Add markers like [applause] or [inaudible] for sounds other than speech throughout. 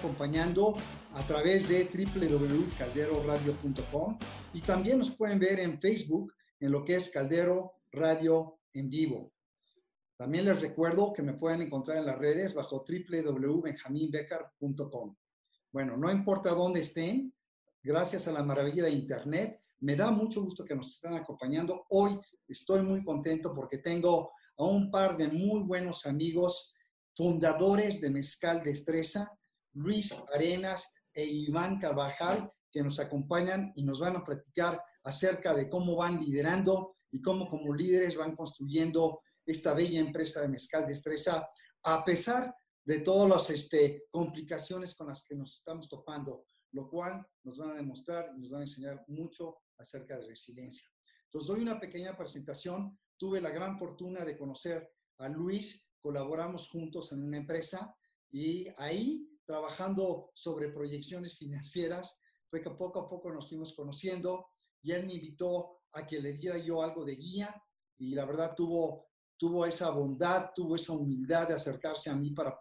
acompañando a través de www.calderoradio.com y también nos pueden ver en Facebook en lo que es Caldero Radio en vivo. También les recuerdo que me pueden encontrar en las redes bajo www.benjaminbecker.com. Bueno, no importa dónde estén, gracias a la maravilla de Internet, me da mucho gusto que nos estén acompañando. Hoy estoy muy contento porque tengo a un par de muy buenos amigos, fundadores de Mezcal Destreza, Luis Arenas e Iván Carvajal, que nos acompañan y nos van a platicar acerca de cómo van liderando y cómo como líderes van construyendo esta bella empresa de Mezcal Destreza, a pesar de todas las este, complicaciones con las que nos estamos topando, lo cual nos van a demostrar y nos van a enseñar mucho acerca de resiliencia. Entonces, doy una pequeña presentación. Tuve la gran fortuna de conocer a Luis, colaboramos juntos en una empresa y ahí, trabajando sobre proyecciones financieras, fue que poco a poco nos fuimos conociendo y él me invitó a que le diera yo algo de guía y la verdad tuvo, tuvo esa bondad, tuvo esa humildad de acercarse a mí para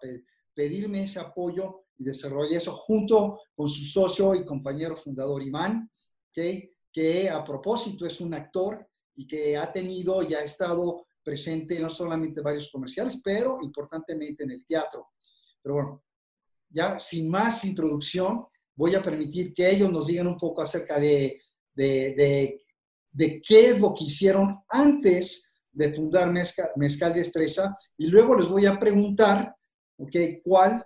pedirme ese apoyo y desarrollar eso junto con su socio y compañero fundador Iván, que a propósito es un actor y que ha tenido y ha estado presente no solamente en varios comerciales, pero importantemente en el teatro. Pero bueno, ya sin más introducción, voy a permitir que ellos nos digan un poco acerca de, de, de, qué es lo que hicieron antes de fundar Mezcal, Mezcal Destreza y luego les voy a preguntar, ¿ok? ¿Cuál,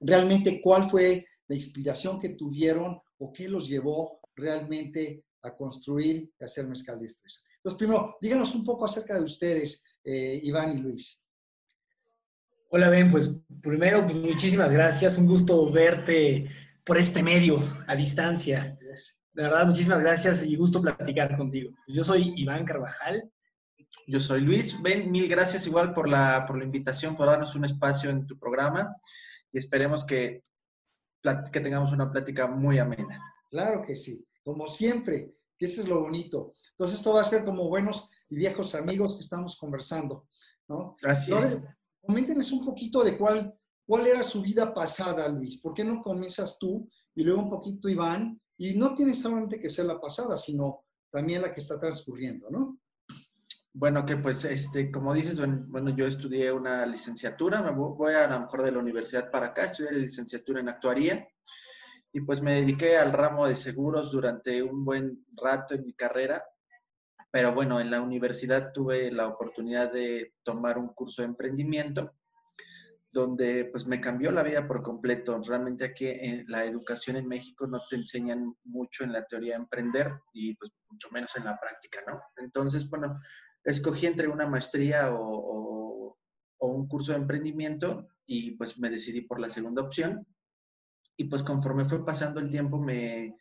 realmente cuál fue la inspiración que tuvieron o qué los llevó realmente a construir y hacer mezcal de destreza. Entonces, primero, díganos un poco acerca de ustedes, eh, Iván y Luis. Hola, Ben, pues primero, pues, muchísimas gracias, un gusto verte por este medio, a distancia. De verdad, muchísimas gracias y gusto platicar contigo. Yo soy Iván Carvajal. Yo soy Luis. Ben, mil gracias igual por la, por la invitación, por darnos un espacio en tu programa y esperemos que, que tengamos una plática muy amena. Claro que sí, como siempre, que eso es lo bonito. Entonces esto va a ser como buenos y viejos amigos que estamos conversando, ¿no? Así Entonces, Coméntenos un poquito de cuál, cuál era su vida pasada, Luis. ¿Por qué no comienzas tú y luego un poquito Iván? Y no tienes solamente que ser la pasada, sino también la que está transcurriendo, ¿no? Bueno, que pues, este, como dices, bueno, yo estudié una licenciatura, me voy a, a lo mejor de la universidad para acá, estudié la licenciatura en actuaría y pues me dediqué al ramo de seguros durante un buen rato en mi carrera. Pero bueno, en la universidad tuve la oportunidad de tomar un curso de emprendimiento donde pues me cambió la vida por completo. Realmente aquí en la educación en México no te enseñan mucho en la teoría de emprender y pues mucho menos en la práctica, ¿no? Entonces, bueno, escogí entre una maestría o, o un curso de emprendimiento y pues me decidí por la segunda opción y pues conforme fue pasando el tiempo me,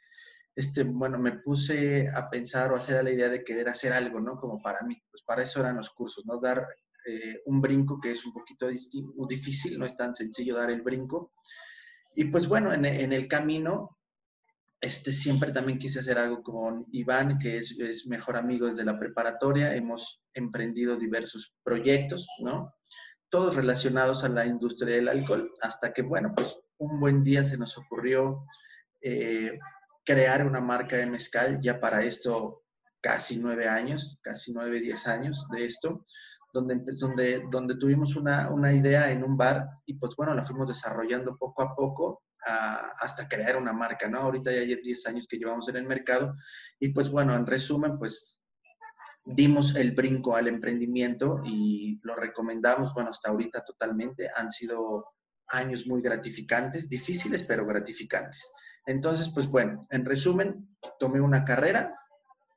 este, bueno, me puse a pensar o a hacer la idea de querer hacer algo, ¿no? Como para mí, pues para eso eran los cursos, ¿no? Dar eh, un brinco que es un poquito difícil, no es tan sencillo dar el brinco. Y pues bueno, en, en, el camino, este, siempre también quise hacer algo con Iván, que es, es mejor amigo desde la preparatoria, hemos emprendido diversos proyectos, ¿no? Todos relacionados a la industria del alcohol, hasta que, bueno, pues un buen día se nos ocurrió eh, crear una marca de mezcal, ya para esto casi nueve años, casi nueve, diez años de esto, donde, donde, donde tuvimos una, una, idea en un bar y pues bueno, la fuimos desarrollando poco a poco hasta crear una marca, ¿no? Ahorita ya hay diez años que llevamos en el mercado y pues bueno, en resumen, pues dimos el brinco al emprendimiento y lo recomendamos, bueno, hasta ahorita totalmente, han sido años muy gratificantes, difíciles pero gratificantes. Entonces, pues bueno, en resumen, tomé una carrera,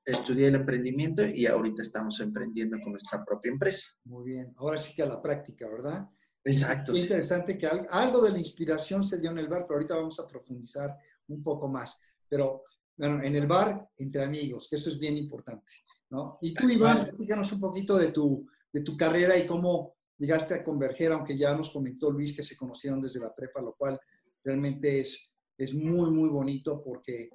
estudié el emprendimiento y ahorita estamos emprendiendo con nuestra propia empresa. Muy bien, ahora sí que a la práctica, ¿verdad? Exacto. Es interesante que algo de la inspiración se dio en el bar, pero ahorita vamos a profundizar un poco más. Pero bueno, en el bar, entre amigos, que eso es bien importante, ¿no? Y tú, Iván, díganos un poquito de tu, de tu carrera y cómo llegaste a converger, aunque ya nos comentó Luis que se conocieron desde la prepa, lo cual realmente es, es muy, muy bonito porque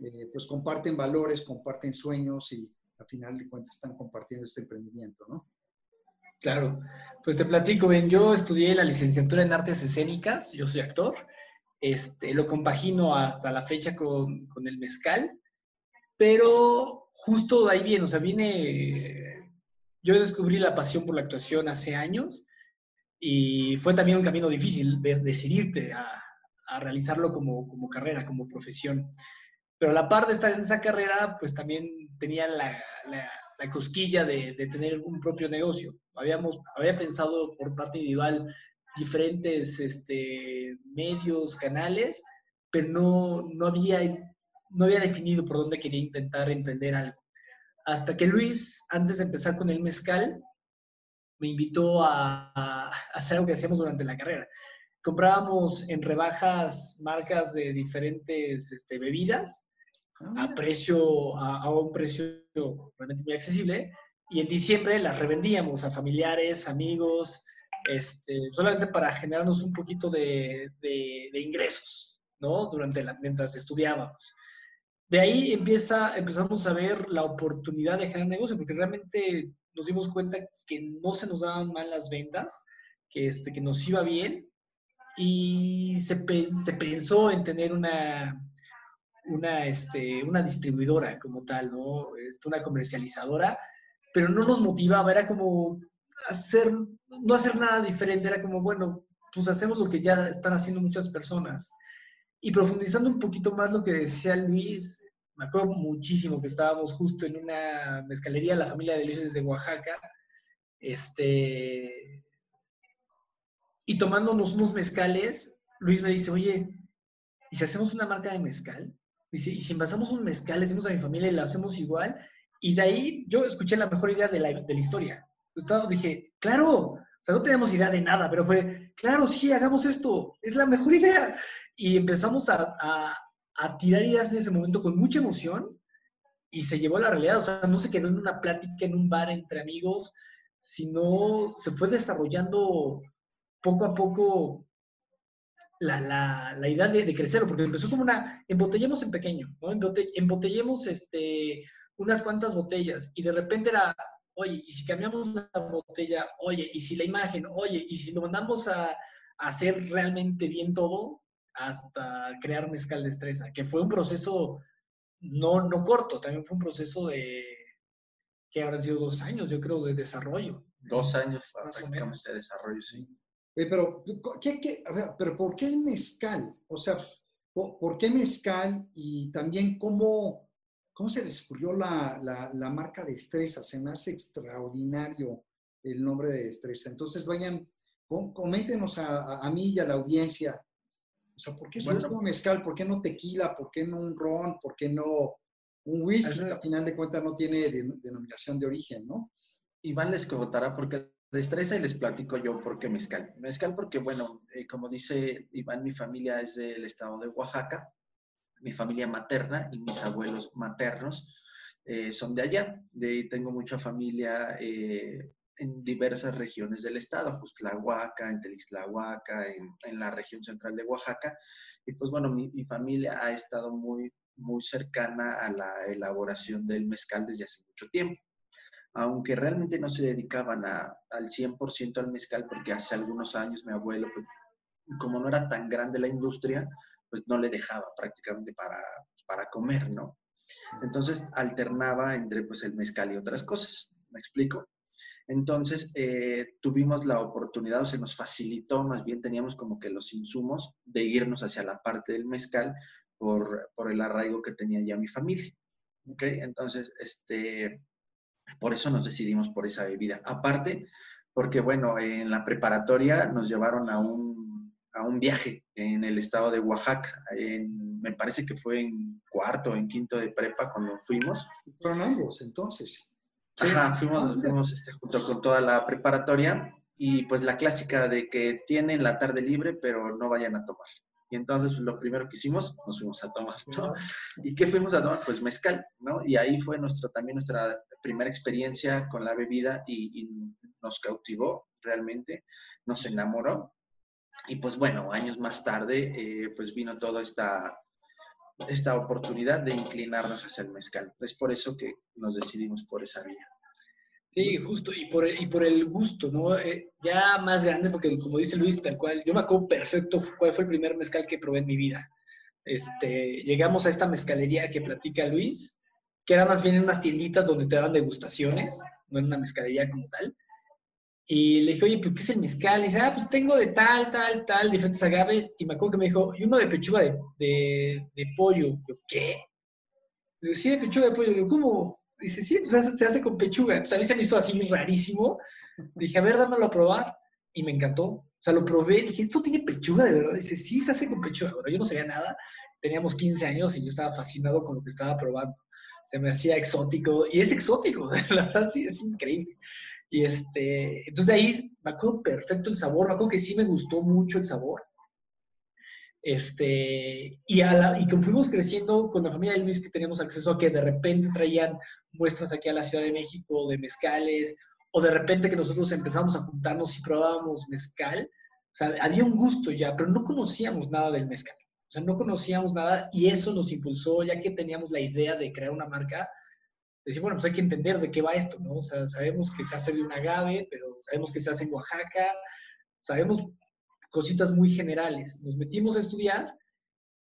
eh, pues comparten valores, comparten sueños y al final de cuentas están compartiendo este emprendimiento, ¿no? Claro, pues te platico, bien, yo estudié la licenciatura en artes escénicas, yo soy actor, este, lo compagino hasta la fecha con, con el mezcal, pero justo ahí viene, o sea, viene, yo descubrí la pasión por la actuación hace años y fue también un camino difícil de decidirte a, a realizarlo como, como, carrera, como profesión. Pero a la par de estar en esa carrera, pues también tenía la, la, la cosquilla de, de, tener un propio negocio. Habíamos, había pensado por parte individual diferentes este, medios, canales, pero no, no, había, no había definido por dónde quería intentar emprender algo. Hasta que Luis, antes de empezar con el mezcal, me invitó a, a hacer algo que hacíamos durante la carrera. Comprábamos en rebajas marcas de diferentes este, bebidas a ah. precio, a, a un precio realmente muy accesible, y en diciembre las revendíamos a familiares, amigos, este, solamente para generarnos un poquito de, de, de ingresos, ¿no? Durante la, mientras estudiábamos. De ahí empieza, empezamos a ver la oportunidad de generar negocio, porque realmente nos dimos cuenta que no se nos daban mal las ventas, que, este, que nos iba bien, y se, se pensó en tener una, una, este, una distribuidora como tal, ¿no? Este, una comercializadora, pero no nos motivaba, era como hacer, no hacer nada diferente, era como, bueno, pues hacemos lo que ya están haciendo muchas personas. Y profundizando un poquito más lo que decía Luis, me acuerdo muchísimo que estábamos justo en una mezcalería, la familia de Luis de Oaxaca, este, y tomándonos unos mezcales, Luis me dice, oye, ¿y si hacemos una marca de mezcal? Dice, ¿y si envasamos un mezcal, le decimos a mi familia y lo hacemos igual? Y de ahí yo escuché la mejor idea de la, de la historia. Entonces dije, claro, o sea, no tenemos idea de nada, pero fue, claro, sí, hagamos esto, es la mejor idea. Y empezamos a, a, a tirar ideas en ese momento con mucha emoción y se llevó a la realidad, o sea, no se quedó en una plática en un bar entre amigos, sino se fue desarrollando poco a poco la, la, la idea de, de, crecerlo, porque empezó como una, embotellemos en pequeño, ¿no? embotellemos este, unas cuantas botellas y de repente era, oye, ¿y si cambiamos la botella? Oye, ¿y si la imagen? Oye, ¿y si lo mandamos a, a hacer realmente bien todo? Hasta crear mezcal de estresa, que fue un proceso no, no corto, también fue un proceso de, que habrán sido dos años, yo creo, de desarrollo. Dos años más o menos de desarrollo, sí. Pero, ¿qué, qué, a ver, pero ¿por qué el mezcal? O sea, ¿por, ¿por qué mezcal? Y también cómo, cómo se descubrió la, la, la, marca de Estresa. Se me hace extraordinario el nombre de Estresa. Entonces, vayan, coméntenos a, a, mí y a la audiencia. O sea, ¿por qué bueno, un mezcal? ¿Por qué no tequila? ¿Por qué no un ron? ¿Por qué no un whisky? Que al final de cuentas no tiene denominación de origen, ¿no? Iván les contará por qué destreza y les platico yo por qué mezcal. Mezcal porque, bueno, eh, como dice Iván, mi familia es del estado de Oaxaca, mi familia materna y mis abuelos maternos eh, son de allá. De ahí tengo mucha familia eh, en diversas regiones del estado, Justlahuaca, en Telixtlahuaca, en, en, la región central de Oaxaca. Y pues bueno, mi, mi familia ha estado muy, muy cercana a la elaboración del mezcal desde hace mucho tiempo aunque realmente no se dedicaban a, al 100% al mezcal, porque hace algunos años mi abuelo, pues, como no era tan grande la industria, pues no le dejaba prácticamente para, para comer, ¿no? Entonces alternaba entre pues el mezcal y otras cosas, ¿me explico? Entonces eh, tuvimos la oportunidad, o se nos facilitó, más bien teníamos como que los insumos de irnos hacia la parte del mezcal por, por el arraigo que tenía ya mi familia. ¿Ok? Entonces, este, por eso nos decidimos por esa bebida. Aparte, porque bueno, en la preparatoria nos llevaron a un, a un viaje en el estado de Oaxaca. En, me parece que fue en cuarto en quinto de prepa cuando fuimos. Fueron ambos entonces. Ajá, fuimos, ah, fuimos este, junto con toda la preparatoria y pues la clásica de que tienen la tarde libre pero no vayan a tomar. Y entonces lo primero que hicimos, nos fuimos a tomar, ¿no? ¿Y qué fuimos a tomar? Pues mezcal, ¿no? Y ahí fue nuestro, también nuestra primera experiencia con la bebida y, y nos cautivó realmente, nos enamoró. Y pues bueno, años más tarde, eh, pues vino toda esta, esta oportunidad de inclinarnos hacia el mezcal. Es por eso que nos decidimos por esa vía. Sí, justo, y por, y por el gusto, ¿no? Eh, ya más grande, porque como dice Luis, tal cual, yo me acuerdo perfecto cuál fue el primer mezcal que probé en mi vida. Este, llegamos a esta mezcalería que platica Luis, que era más bien en unas tienditas donde te dan degustaciones, no en una mezcalería como tal. Y le dije, oye, ¿pero qué es el mezcal? Y dice, ah, pues tengo de tal, tal, tal, diferentes agaves. Y me acuerdo que me dijo, y uno de pechuga de, de, pollo. Yo, ¿qué? Le digo, sí, de pechuga de pollo. ¿cómo? Dice, sí, pues se hace con pechuga. Entonces a mí se me hizo así rarísimo. Dije, a ver, dámelo a probar. Y me encantó. O sea, lo probé. Dije, ¿esto tiene pechuga de verdad? Dice, sí, se hace con pechuga. Bueno, yo no sabía nada. Teníamos 15 años y yo estaba fascinado con lo que estaba probando. Se me hacía exótico. Y es exótico. [laughs] La verdad, sí, es increíble. Y este, entonces de ahí me acuerdo perfecto el sabor. Me acuerdo que sí me gustó mucho el sabor. Este, y, a la, y como fuimos creciendo con la familia de Luis, que teníamos acceso a que de repente traían muestras aquí a la Ciudad de México de mezcales, o de repente que nosotros empezamos a juntarnos y probábamos mezcal, o sea, había un gusto ya, pero no conocíamos nada del mezcal. O sea, no conocíamos nada y eso nos impulsó, ya que teníamos la idea de crear una marca, decir, bueno, pues hay que entender de qué va esto, ¿no? O sea, sabemos que se hace de un agave, pero sabemos que se hace en Oaxaca, sabemos cositas muy generales. Nos metimos a estudiar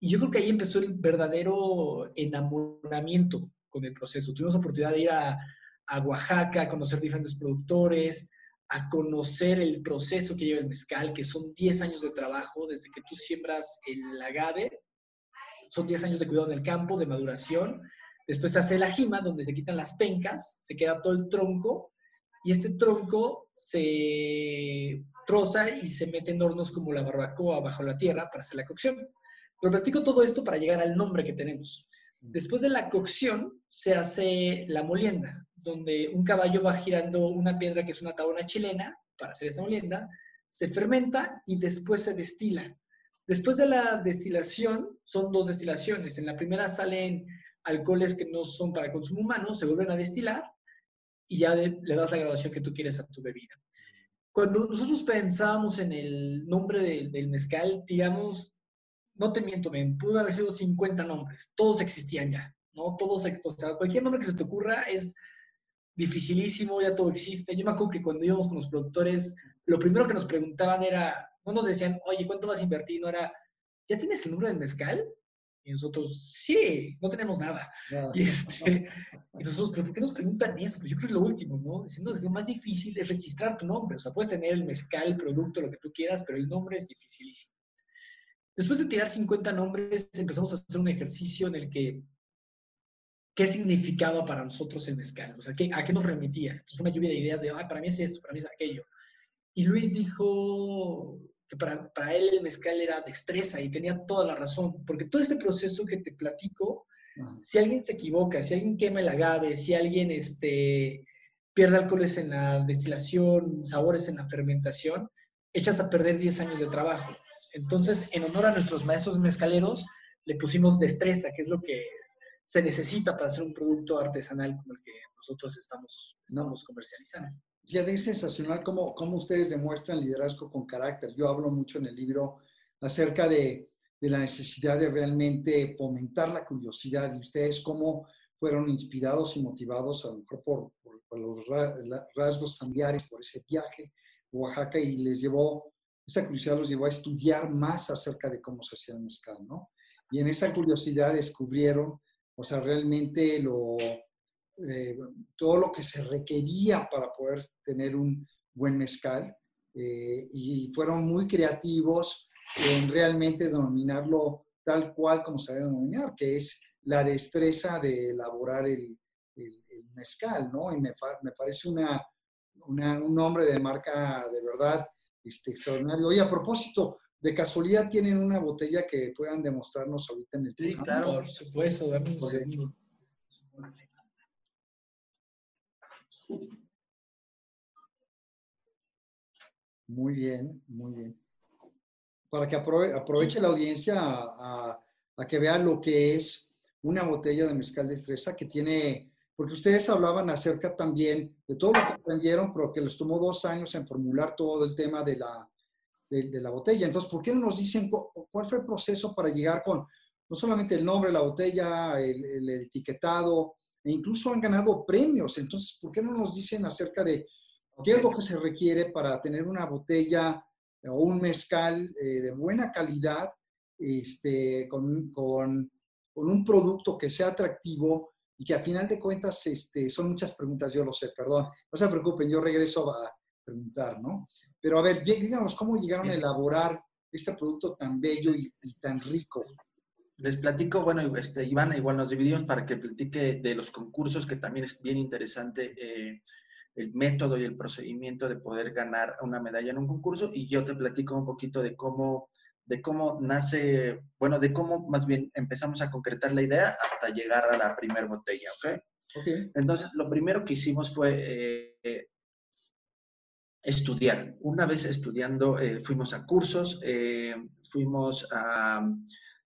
y yo creo que ahí empezó el verdadero enamoramiento con el proceso. Tuvimos la oportunidad de ir a, Oaxaca, a conocer diferentes productores, a conocer el proceso que lleva el mezcal, que son 10 años de trabajo desde que tú siembras el agave, son 10 años de cuidado en el campo, de maduración. Después se hace la jima, donde se quitan las pencas, se queda todo el tronco, y este tronco se troza y se mete en hornos como la barbacoa bajo la tierra para hacer la cocción. Pero platico todo esto para llegar al nombre que tenemos. Después de la cocción se hace la molienda, donde un caballo va girando una piedra que es una tabona chilena para hacer esa molienda, se fermenta y después se destila. Después de la destilación, son dos destilaciones. En la primera salen alcoholes que no son para consumo humano, se vuelven a destilar y ya le das la graduación que tú quieres a tu bebida. Cuando nosotros pensábamos en el nombre del mezcal, digamos, no te miento, me pudo haber sido 50 nombres, todos existían ya, ¿no? Todos, o sea, cualquier nombre que se te ocurra es dificilísimo, ya todo existe. Yo me acuerdo que cuando íbamos con los productores, lo primero que nos preguntaban era, no nos decían, oye, ¿cuánto vas a invertir? No era, ¿ya tienes el nombre del mezcal? Y nosotros, sí, no tenemos nada. Y, este, y, nosotros, ¿pero por qué nos preguntan eso? Pues yo creo que es lo último, ¿no? Diciendo que lo más difícil es registrar tu nombre. O sea, puedes tener el mezcal, el producto, lo que tú quieras, pero el nombre es dificilísimo. Después de tirar 50 nombres, empezamos a hacer un ejercicio en el que, ¿qué significaba para nosotros el mezcal? O sea, ¿qué, ¿a qué nos remitía? Entonces, una lluvia de ideas de, ay, para mí es esto, para mí es aquello. Y Luis dijo, que para, para, él el mezcal era destreza y tenía toda la razón, porque todo este proceso que te platico, si alguien se equivoca, si alguien quema el agave, si alguien este, pierde alcoholes en la destilación, sabores en la fermentación, echas a perder 10 años de trabajo. Entonces, en honor a nuestros maestros mezcaleros, le pusimos destreza, que es lo que se necesita para hacer un producto artesanal como el que nosotros estamos, estamos comercializando. Ya es sensacional cómo, cómo ustedes demuestran liderazgo con carácter. Yo hablo mucho en el libro acerca de, de la necesidad de realmente fomentar la curiosidad y ustedes cómo fueron inspirados y motivados a lo mejor por, por, los rasgos familiares, por ese viaje a Oaxaca y les llevó, esa curiosidad los llevó a estudiar más acerca de cómo se hacía el mezcal, ¿no? Y en esa curiosidad descubrieron, o sea, realmente lo, eh, todo lo que se requería para poder tener un buen mezcal eh, y fueron muy creativos en realmente denominarlo tal cual como se debe denominar, que es la destreza de elaborar el, mezcal, ¿no? Y me, me parece una, un nombre de marca de verdad este, extraordinario. Oye, a propósito, de casualidad tienen una botella que puedan demostrarnos ahorita en el Sí, claro, por supuesto, dame un segundo. Muy bien, muy bien. Para que aproveche la audiencia a, que vean lo que es una botella de mezcal de estresa que tiene, porque ustedes hablaban acerca también de todo lo que aprendieron, pero que les tomó dos años en formular todo el tema de la, de, la botella. Entonces, ¿por qué no nos dicen cuál fue el proceso para llegar con no solamente el nombre de la botella, el, etiquetado, e incluso han ganado premios. Entonces, ¿por qué no nos dicen acerca de qué es lo que se requiere para tener una botella o un mezcal eh, de buena calidad, este, con, con, con, un producto que sea atractivo y que a final de cuentas este, son muchas preguntas, yo lo sé, perdón, no se preocupen, yo regreso a preguntar, ¿no? Pero a ver, díganos, ¿cómo llegaron a elaborar este producto tan bello y, tan rico? Les platico, bueno, este, Iván, igual nos dividimos para que platique de los concursos, que también es bien interesante eh, el método y el procedimiento de poder ganar una medalla en un concurso, y yo te platico un poquito de cómo, de cómo nace, bueno, de cómo más bien empezamos a concretar la idea hasta llegar a la primera botella, ¿ok? Okay. Entonces, lo primero que hicimos fue eh, estudiar. Una vez estudiando, eh, fuimos a cursos, fuimos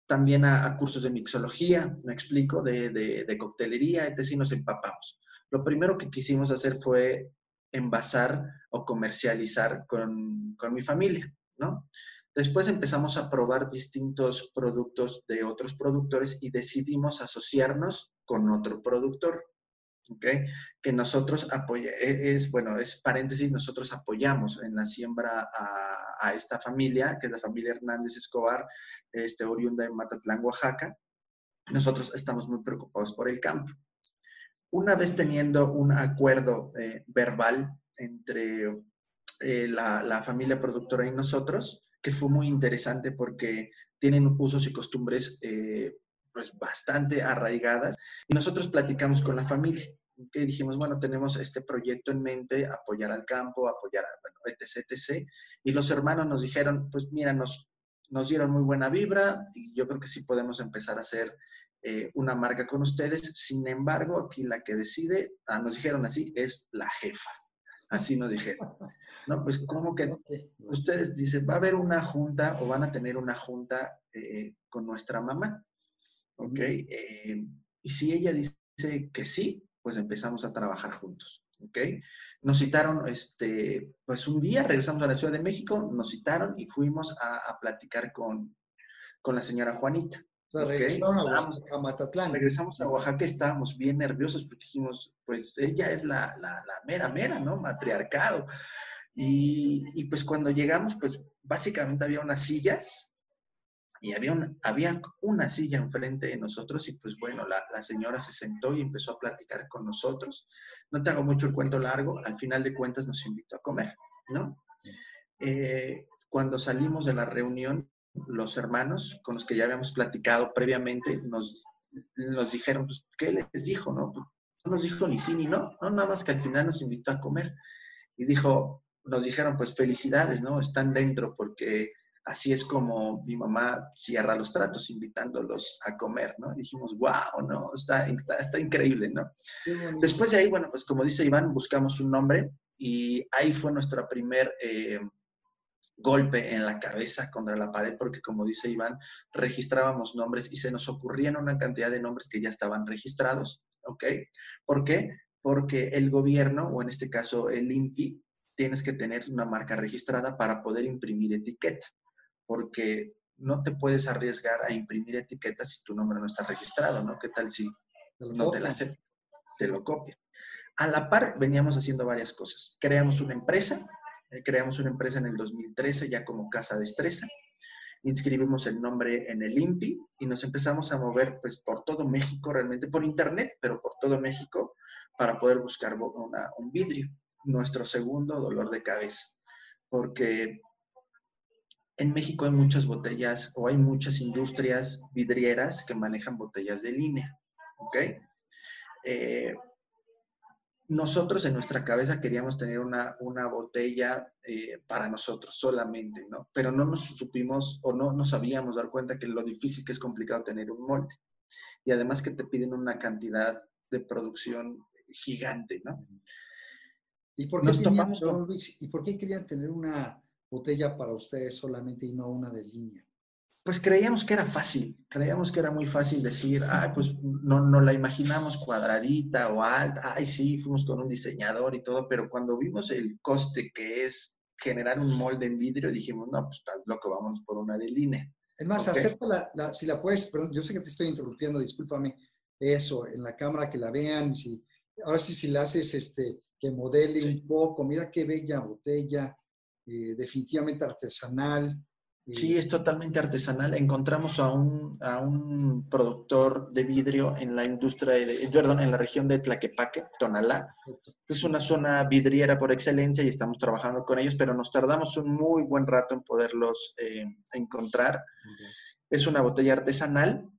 también a, cursos de mixología, me explico, de, de, coctelería, etc. nos empapamos. Lo primero que quisimos hacer fue envasar o comercializar con, con mi familia, ¿no? Después empezamos a probar distintos productos de otros productores y decidimos asociarnos con otro productor. ¿Okay? que nosotros apoyamos, e, es, bueno, es paréntesis, nosotros apoyamos en la siembra a, esta familia, que es la familia Hernández Escobar, este, oriunda de Matatlán, Oaxaca. Nosotros estamos muy preocupados por el campo. Una vez teniendo un acuerdo eh, verbal entre eh, la, la, familia productora y nosotros, que fue muy interesante porque tienen usos y costumbres eh, pues bastante arraigadas. Y nosotros platicamos con la familia, que dijimos, bueno, tenemos este proyecto en mente, apoyar al campo, apoyar, a, bueno, etc, etc. Y los hermanos nos dijeron, pues mira, nos, nos dieron muy buena vibra y yo creo que sí podemos empezar a hacer eh, una marca con ustedes. Sin embargo, aquí la que decide, ah, nos dijeron así, es la jefa. Así nos dijeron. No, pues como que [laughs] ustedes dicen, va a haber una junta o van a tener una junta eh, con nuestra mamá. ¿Ok? Eh, y si ella dice que sí, pues empezamos a trabajar juntos, ¿ok? Nos citaron, este, pues un día regresamos a la Ciudad de México, nos citaron y fuimos a, platicar con, con, la señora Juanita. O sea, regresaron a, Oaxaca, a Matatlán. Regresamos a Oaxaca, estábamos bien nerviosos porque dijimos, pues ella es la, la, la mera, mera, ¿no? Matriarcado. Y, y, pues cuando llegamos, pues básicamente había unas sillas y había, había una silla enfrente de nosotros y pues bueno, la, la, señora se sentó y empezó a platicar con nosotros. No te hago mucho el cuento largo, al final de cuentas nos invitó a comer, ¿no? Eh, cuando salimos de la reunión, los hermanos con los que ya habíamos platicado previamente nos, nos dijeron, pues, ¿qué les dijo, no? Pues, no nos dijo ni sí ni no, no, nada más que al final nos invitó a comer. Y dijo, nos dijeron, pues felicidades, ¿no? Están dentro porque así es como mi mamá cierra los tratos, invitándolos a comer, ¿no? dijimos, wow, ¿no? Está, está, increíble, ¿no? Después de ahí, bueno, pues como dice Iván, buscamos un nombre y ahí fue nuestro primer eh, golpe en la cabeza contra la pared, porque como dice Iván, registrábamos nombres y se nos ocurrían una cantidad de nombres que ya estaban registrados, ¿ok? ¿Por qué? Porque el gobierno, o en este caso el INPI, tienes que tener una marca registrada para poder imprimir etiqueta porque no te puedes arriesgar a imprimir etiquetas si tu nombre no está registrado, ¿no? ¿Qué tal si no te la? Te lo copia. A la par, veníamos haciendo varias cosas. Creamos una empresa, eh, creamos una empresa en el 2013 ya como Casa Destreza, inscribimos el nombre en el INPI y nos empezamos a mover pues por todo México, realmente por internet, pero por todo México, para poder buscar un vidrio, nuestro segundo dolor de cabeza, porque en México hay muchas botellas o hay muchas industrias vidrieras que manejan botellas de línea, ¿ok? Eh, nosotros en nuestra cabeza queríamos tener una, botella eh, para nosotros solamente, ¿no? Pero no nos supimos o no nos sabíamos dar cuenta que lo difícil que es complicado tener un molde. Y además que te piden una cantidad de producción gigante, ¿no? ¿Y por qué, ¿y por qué querían tener una, botella para ustedes solamente y no una de línea? Pues creíamos que era fácil, creíamos que era muy fácil decir, ay, pues no, no la imaginamos cuadradita o alta, ay, sí, fuimos con un diseñador y todo, pero cuando vimos el coste que es generar un molde en vidrio, dijimos, no, pues estás loco, vamos por una de línea. Es más, okay. la, si la puedes, perdón, yo sé que te estoy interrumpiendo, discúlpame, eso, en la cámara que la vean. Si, ahora sí, si la haces, este, que modele un poco, mira qué bella botella, eh, definitivamente artesanal. Sí, es totalmente artesanal. Encontramos a un, a un productor de vidrio en la industria, de, perdón, en la región de Tlaquepaque, Tonalá, que es una zona vidriera por excelencia y estamos trabajando con ellos, pero nos tardamos un muy buen rato en poderlos eh, encontrar. Es una botella artesanal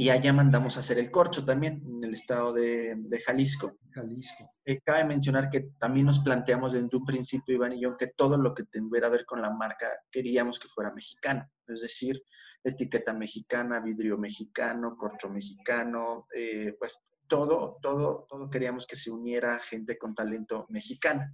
y allá mandamos a hacer el corcho también, en el estado de, Jalisco. Jalisco. Eh, cabe mencionar que también nos planteamos desde un principio, Iván y yo, que todo lo que tuviera que ver con la marca queríamos que fuera mexicano. Es decir, etiqueta mexicana, vidrio mexicano, corcho mexicano, eh, pues todo, todo, todo queríamos que se uniera gente con talento mexicano.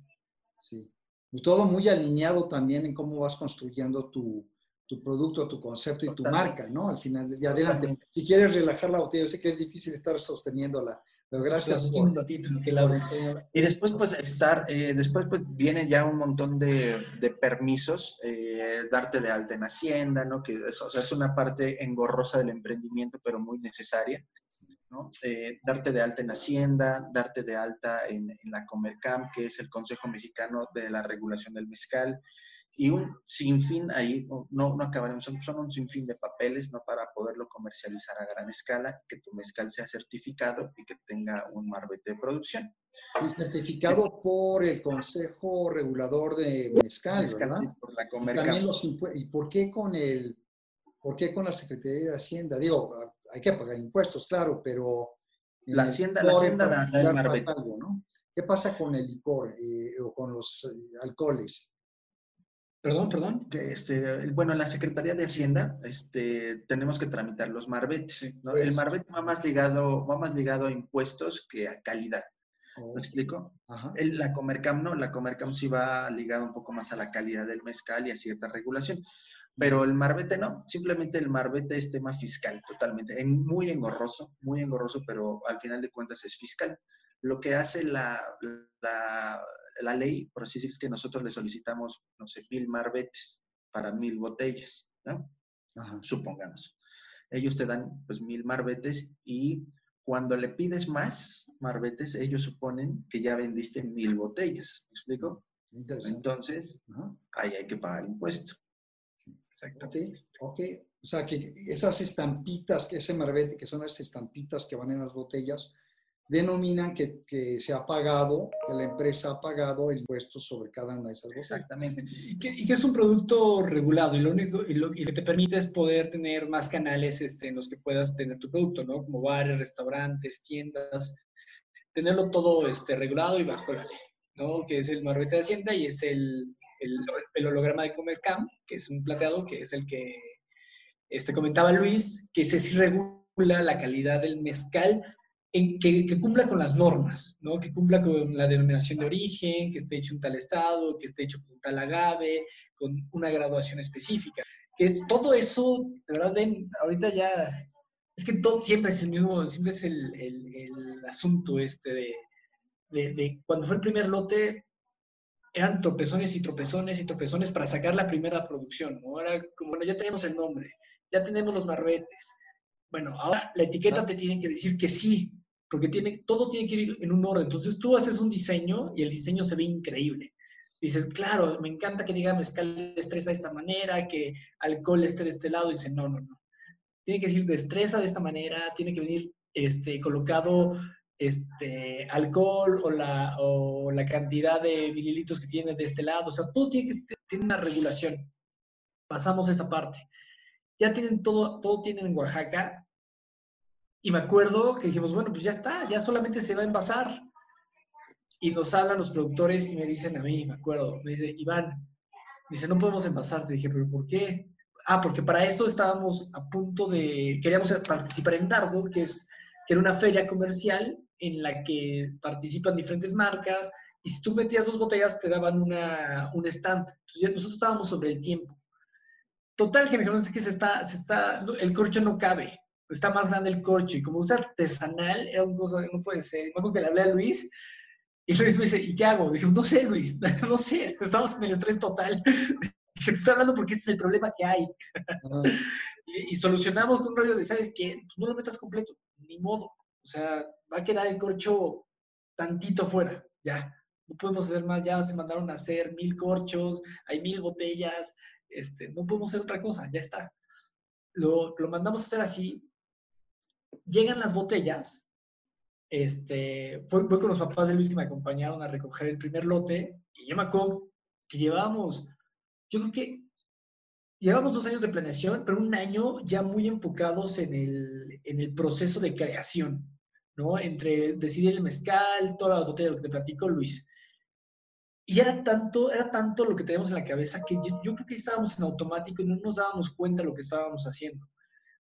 Sí. Y todo muy alineado también en cómo vas construyendo tu, tu producto, tu concepto y tu marca, ¿no? Al final, de adelante. Si quieres relajar la botella, yo sé que es difícil estar sosteniéndola, pero gracias. Por... que la... Y después, pues, estar, eh, después, pues, viene ya un montón de, de permisos, eh, darte de alta en Hacienda, ¿no? Que es, o sea, es una parte engorrosa del emprendimiento, pero muy necesaria, ¿no? Eh, darte de alta en Hacienda, darte de alta en, en la Comercam, que es el Consejo Mexicano de la Regulación del Mezcal, y un sinfín ahí, no, no acabaremos, son, un sinfín de papeles ¿no? para poderlo comercializar a gran escala, que tu mezcal sea certificado y que tenga un marbete de producción. Y certificado por el Consejo Regulador de Mezcal, ¿verdad? Sí, por la y, ¿Y por qué con el, por qué con la Secretaría de Hacienda? Digo, hay que pagar impuestos, claro, pero... La Hacienda, la Hacienda da, el marbete. ¿no? ¿Qué pasa con el licor eh, o con los eh, alcoholes? Perdón, perdón. Este, bueno, en la Secretaría de Hacienda este, tenemos que tramitar los marbetes. El pues marbete va más, ligado, va más ligado a impuestos que a calidad. ¿Me explico? la Comercam no, la Comercam sí va ligado un poco más a la calidad del mezcal y a cierta regulación. Pero el marbete no, simplemente el marbete es tema fiscal, totalmente. muy engorroso, muy engorroso, pero al final de cuentas es fiscal. Lo que hace la, la la ley, por así decir, es que nosotros le solicitamos, no sé, mil marbetes para mil botellas, ¿no? Supongamos. Ellos te dan, pues, mil marbetes y cuando le pides más marbetes, ellos suponen que ya vendiste mil botellas. ¿Me explico? Entonces, ahí hay que pagar impuesto. Exacto. Ok, O sea, que esas estampitas, que ese marbete, que son esas estampitas que van en las botellas, denominan que, que, se ha pagado, que la empresa ha pagado el impuesto sobre cada una de esas botellas. Exactamente. Y que, es un producto regulado y lo único y lo, que te permite es poder tener más canales este, en los que puedas tener tu producto, ¿no? Como bares, restaurantes, tiendas, tenerlo todo este, regulado y bajo la ley, ¿no? Que es el marbete de Hacienda y es el, el, el holograma de Comercam, que es un plateado, que es el que este, comentaba Luis, que se regula la calidad del mezcal que, cumpla con las normas, ¿no? que cumpla con la denominación de origen, que esté hecho en tal estado, que esté hecho con tal agave, con una graduación específica. Que es, todo eso, de verdad, ven, ahorita ya, es que todo siempre es el mismo, siempre es el, el, asunto este de, de, de, cuando fue el primer lote, eran tropezones y tropezones y tropezones para sacar la primera producción, ¿no? Era como, bueno, ya tenemos el nombre, ya tenemos los marbetes, bueno, ahora la etiqueta te tiene que decir que sí, porque tiene, todo tiene que ir en un orden. Entonces tú haces un diseño y el diseño se ve increíble. Dices, claro, me encanta que diga mezcal destreza de esta manera, que alcohol esté de este lado. Dice, no, no, no. Tiene que decir destreza de esta manera, tiene que venir este, colocado este, alcohol o la, o la cantidad de mililitros que tiene de este lado. O sea, todo tiene que tener una regulación. Pasamos esa parte. Ya tienen todo, todo tienen en Oaxaca y me acuerdo que dijimos, bueno, pues ya está, ya solamente se va a envasar. Y nos hablan los productores y me dicen a mí, me acuerdo, me dice, Iván, dice, no podemos envasar. Te dije, pero ¿por qué? Ah, porque para esto estábamos a punto de, queríamos participar en Dardo, que, es, que era una feria comercial en la que participan diferentes marcas, y si tú metías dos botellas te daban una, un stand. Entonces nosotros estábamos sobre el tiempo. Total, que me dijeron, es que se está, se está, el corcho no cabe está más grande el corcho. Y como usa artesanal, era una cosa que no puede ser. Me acuerdo que le hablé a Luis y Luis me dice, ¿y qué hago? Dije, no sé, Luis, [laughs] no sé, estamos en el estrés total. Dije, [laughs] te estoy hablando porque ese es el problema que hay. [laughs] y, solucionamos con un rollo de, ¿sabes qué? Pues no lo metas completo. ni modo. O sea, va a quedar el corcho tantito fuera, ya. No podemos hacer más, ya se mandaron a hacer mil corchos, hay mil botellas, este, no podemos hacer otra cosa, ya está. Lo, lo mandamos a hacer así. Llegan las botellas, este, fue, con los papás de Luis que me acompañaron a recoger el primer lote y yo me acuerdo que llevábamos, yo creo que llevábamos dos años de planeación, pero un año ya muy enfocados en el, en el proceso de creación, ¿no? Entre decidir el mezcal, toda la botella, lo que te platico Luis. Y era tanto, era tanto lo que teníamos en la cabeza que yo, yo creo que estábamos en automático y no nos dábamos cuenta de lo que estábamos haciendo.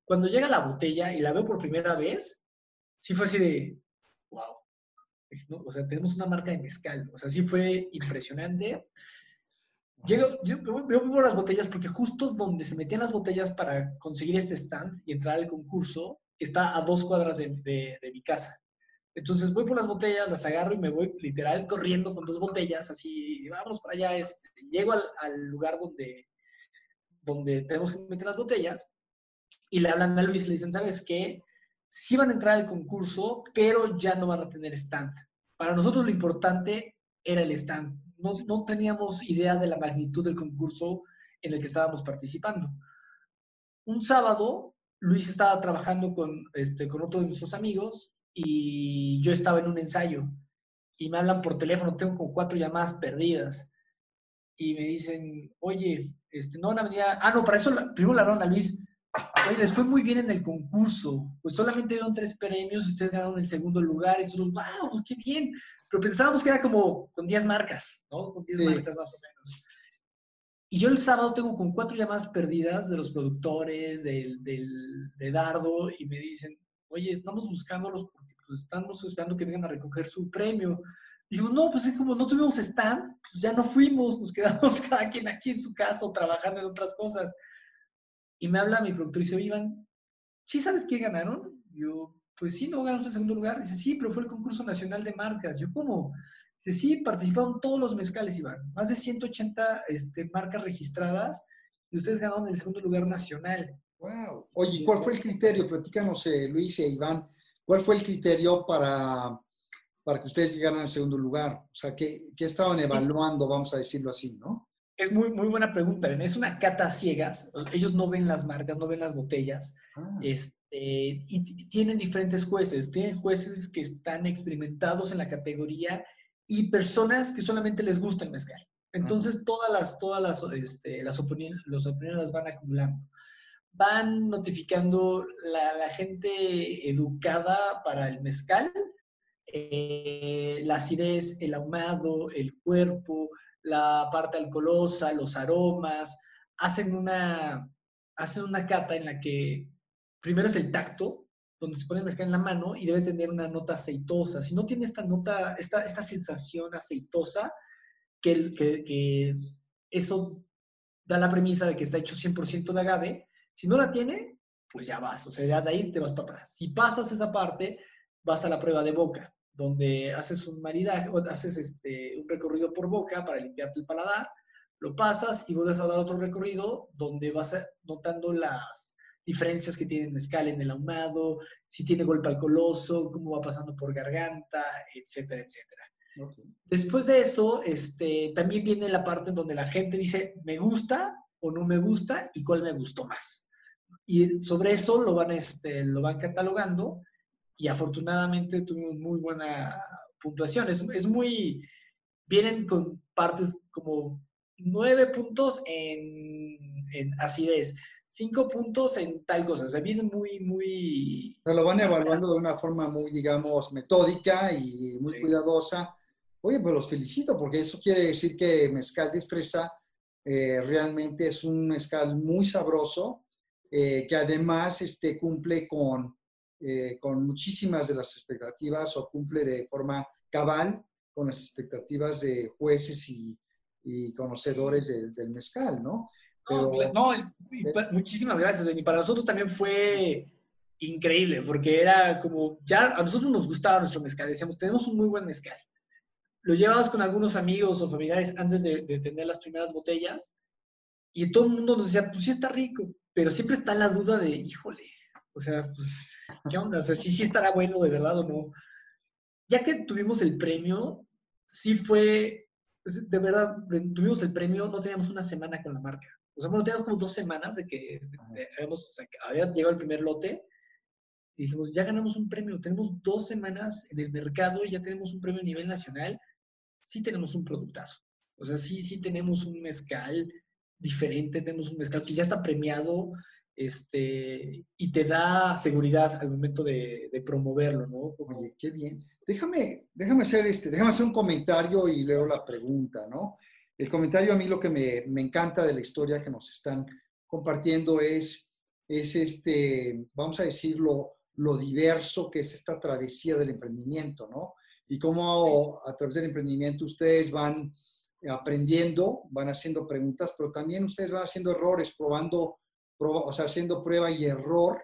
Cuando llega la botella y la veo por primera vez, sí fue así de, wow. O sea, tenemos una marca de mezcal. O sea, sí fue impresionante. Llego, yo veo por las botellas porque justo donde se metían las botellas para conseguir este stand y entrar al concurso está a dos cuadras de, de, mi casa. Entonces voy por las botellas, las agarro y me voy literal corriendo con dos botellas, así, vamos para allá. Este, llego al, al, lugar donde, donde tenemos que meter las botellas y le hablan a Luis y le dicen, ¿sabes qué? sí van a entrar al concurso, pero ya no van a tener stand. Para nosotros lo importante era el stand. No, no teníamos idea de la magnitud del concurso en el que estábamos participando. Un sábado, Luis estaba trabajando con, este, con otro de nuestros amigos y yo estaba en un ensayo y me hablan por teléfono, tengo como cuatro llamadas perdidas y me dicen, oye, este, no van a venir Ah, no, para eso primero la ronda, Luis, Oye, les fue muy bien en el concurso. Pues solamente dieron tres premios, ustedes ganaron el segundo lugar. Y nosotros, wow, qué bien. Pero pensábamos que era como con 10 marcas, ¿no? Con 10 marcas más o menos. Y yo el sábado tengo con cuatro llamadas perdidas de los productores, del, del, de Dardo, y me dicen, oye, estamos buscándolos porque pues, estamos esperando que vengan a recoger su premio. Digo, no, pues es como no tuvimos stand, pues ya no fuimos, nos quedamos [laughs] cada quien aquí en su casa o trabajando en otras cosas. Y me habla mi productor y dice, Iván, ¿sí sabes qué ganaron? Yo, pues sí, no ganamos el segundo lugar. Dice, sí, pero fue el concurso nacional de marcas. Yo, ¿cómo? Dice, sí, participaron todos los mezcales, Iván. Más de 180 este, marcas registradas y ustedes ganaron el segundo lugar nacional. Wow. Oye, ¿cuál fue el criterio? Platícanos, eh, Luis e Iván, ¿cuál fue el criterio para, para que ustedes llegaran al segundo lugar? O sea, ¿qué, qué estaban evaluando, vamos a decirlo así, no? Es muy, muy buena pregunta. Es una cata ciegas. Ellos no ven las marcas, no ven las botellas. Ah. Este, y tienen diferentes jueces. Tienen jueces que están experimentados en la categoría y personas que solamente les gusta el mezcal. Entonces, todas las, todas las, este, las opiniones, los opiniones las van acumulando. Van notificando la, la gente educada para el mezcal, eh, la acidez, el ahumado, el cuerpo, la parte alcoholosa, los aromas, hacen una, hacen una cata en la que primero es el tacto, donde se pone el mezcal en la mano y debe tener una nota aceitosa. Si no tiene esta nota, esta, esta sensación aceitosa, que, que, que eso da la premisa de que está hecho 100% de agave, si no la tiene, pues ya vas, o sea, de ahí te vas para atrás. Si pasas esa parte, vas a la prueba de boca donde haces un maridaje, haces este, un recorrido por boca para limpiarte el paladar, lo pasas y vuelves a dar otro recorrido donde vas notando las diferencias que tiene el mezcal en el ahumado, si tiene golpe alcoholoso, cómo va pasando por garganta, etcétera, etcétera. Después de eso, este, también viene la parte en donde la gente dice, me gusta o no me gusta y cuál me gustó más. Y sobre eso lo van, este, lo van catalogando y afortunadamente tuvimos muy buena puntuación. Es, es muy, vienen con partes como nueve puntos en, en acidez, cinco puntos en tal cosa. O sea, vienen muy, muy... Se lo van evaluando de una forma muy, digamos, metódica y muy cuidadosa. Oye, pues los felicito porque eso quiere decir que Mezcal Destreza eh, realmente es un mezcal muy sabroso, eh, que además este, cumple con eh, con muchísimas de las expectativas o cumple de forma cabal con las expectativas de jueces y, conocedores del mezcal, ¿no? no, muchísimas gracias, Y para nosotros también fue increíble, porque era como, ya a nosotros nos gustaba nuestro mezcal, decíamos, tenemos un muy buen mezcal. Lo llevabas con algunos amigos o familiares antes de, de tener las primeras botellas y todo el mundo nos decía, pues sí está rico, pero siempre está la duda de, híjole, o sea, pues ¿qué onda? O sea, sí, sí estará bueno de verdad o no. Ya que tuvimos el premio, sí fue, pues, de verdad, tuvimos el premio, no teníamos una semana con la marca. O sea, bueno, teníamos como dos semanas de que había llegado el primer lote y dijimos, ya ganamos un premio, tenemos dos semanas en el mercado y ya tenemos un premio a nivel nacional, sí tenemos un productazo. O sea, sí, sí tenemos un mezcal diferente, tenemos un mezcal que ya está premiado este, y te da seguridad al momento de, promoverlo, ¿no? Oye, qué bien. Déjame, déjame, hacer este, déjame hacer un comentario y luego la pregunta, ¿no? El comentario a mí lo que me, me encanta de la historia que nos están compartiendo es, es este, vamos a decirlo, lo diverso que es esta travesía del emprendimiento, ¿no? Y cómo a través del emprendimiento ustedes van aprendiendo, van haciendo preguntas, pero también ustedes van haciendo errores, probando, o sea, haciendo prueba y error,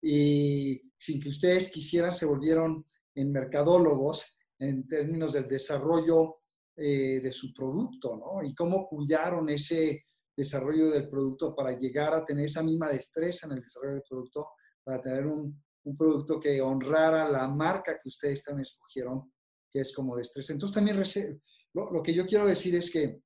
y sin que ustedes quisieran se volvieron en mercadólogos en términos del desarrollo eh, de su producto, ¿no? Y cómo cuidaron ese desarrollo del producto para llegar a tener esa misma destreza en el desarrollo del producto, para tener un, un producto que honrara la marca que ustedes también escogieron, que es como destreza. Entonces también lo, lo, que yo quiero decir es que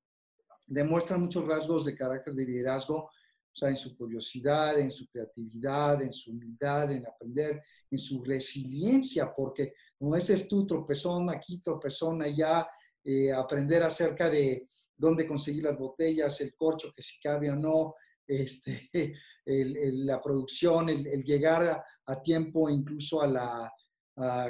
demuestran muchos rasgos de carácter de liderazgo, o sea, en su curiosidad, en su creatividad, en su humildad, en aprender, en su resiliencia, porque como dices tú, tropezón aquí, tropezón allá, eh, aprender acerca de dónde conseguir las botellas, el corcho, que si cabe o no, este, [laughs] la producción, el, llegar a, tiempo incluso a la,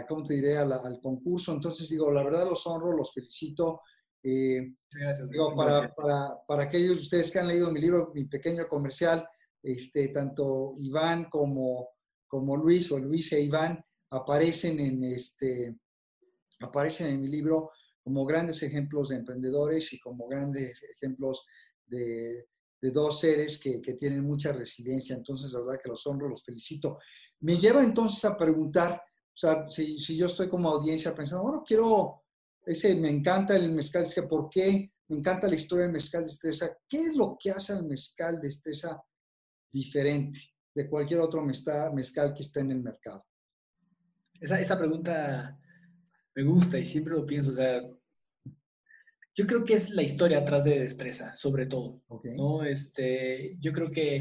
¿cómo te diré?, al concurso. Entonces, digo, la verdad los honro, los felicito. Eh, Gracias, digo, para, para, para, aquellos de ustedes que han leído mi libro, mi pequeño comercial, este, tanto Iván como, como Luis o Luis e Iván aparecen en, este, aparecen en mi libro como grandes ejemplos de emprendedores y como grandes ejemplos de, de dos seres que, que, tienen mucha resiliencia. Entonces, la verdad que los honro, los felicito. Me lleva entonces a preguntar, o sea, si, si yo estoy como audiencia pensando, bueno, quiero, ese, me encanta el mezcal, es que ¿por qué? Me encanta la historia del mezcal destreza. ¿Qué es lo que hace al mezcal destreza diferente de cualquier otro mezcal que esté en el mercado? Esa, esa pregunta me gusta y siempre lo pienso, o sea, yo creo que es la historia atrás de destreza, sobre todo. ¿no? Este, yo creo que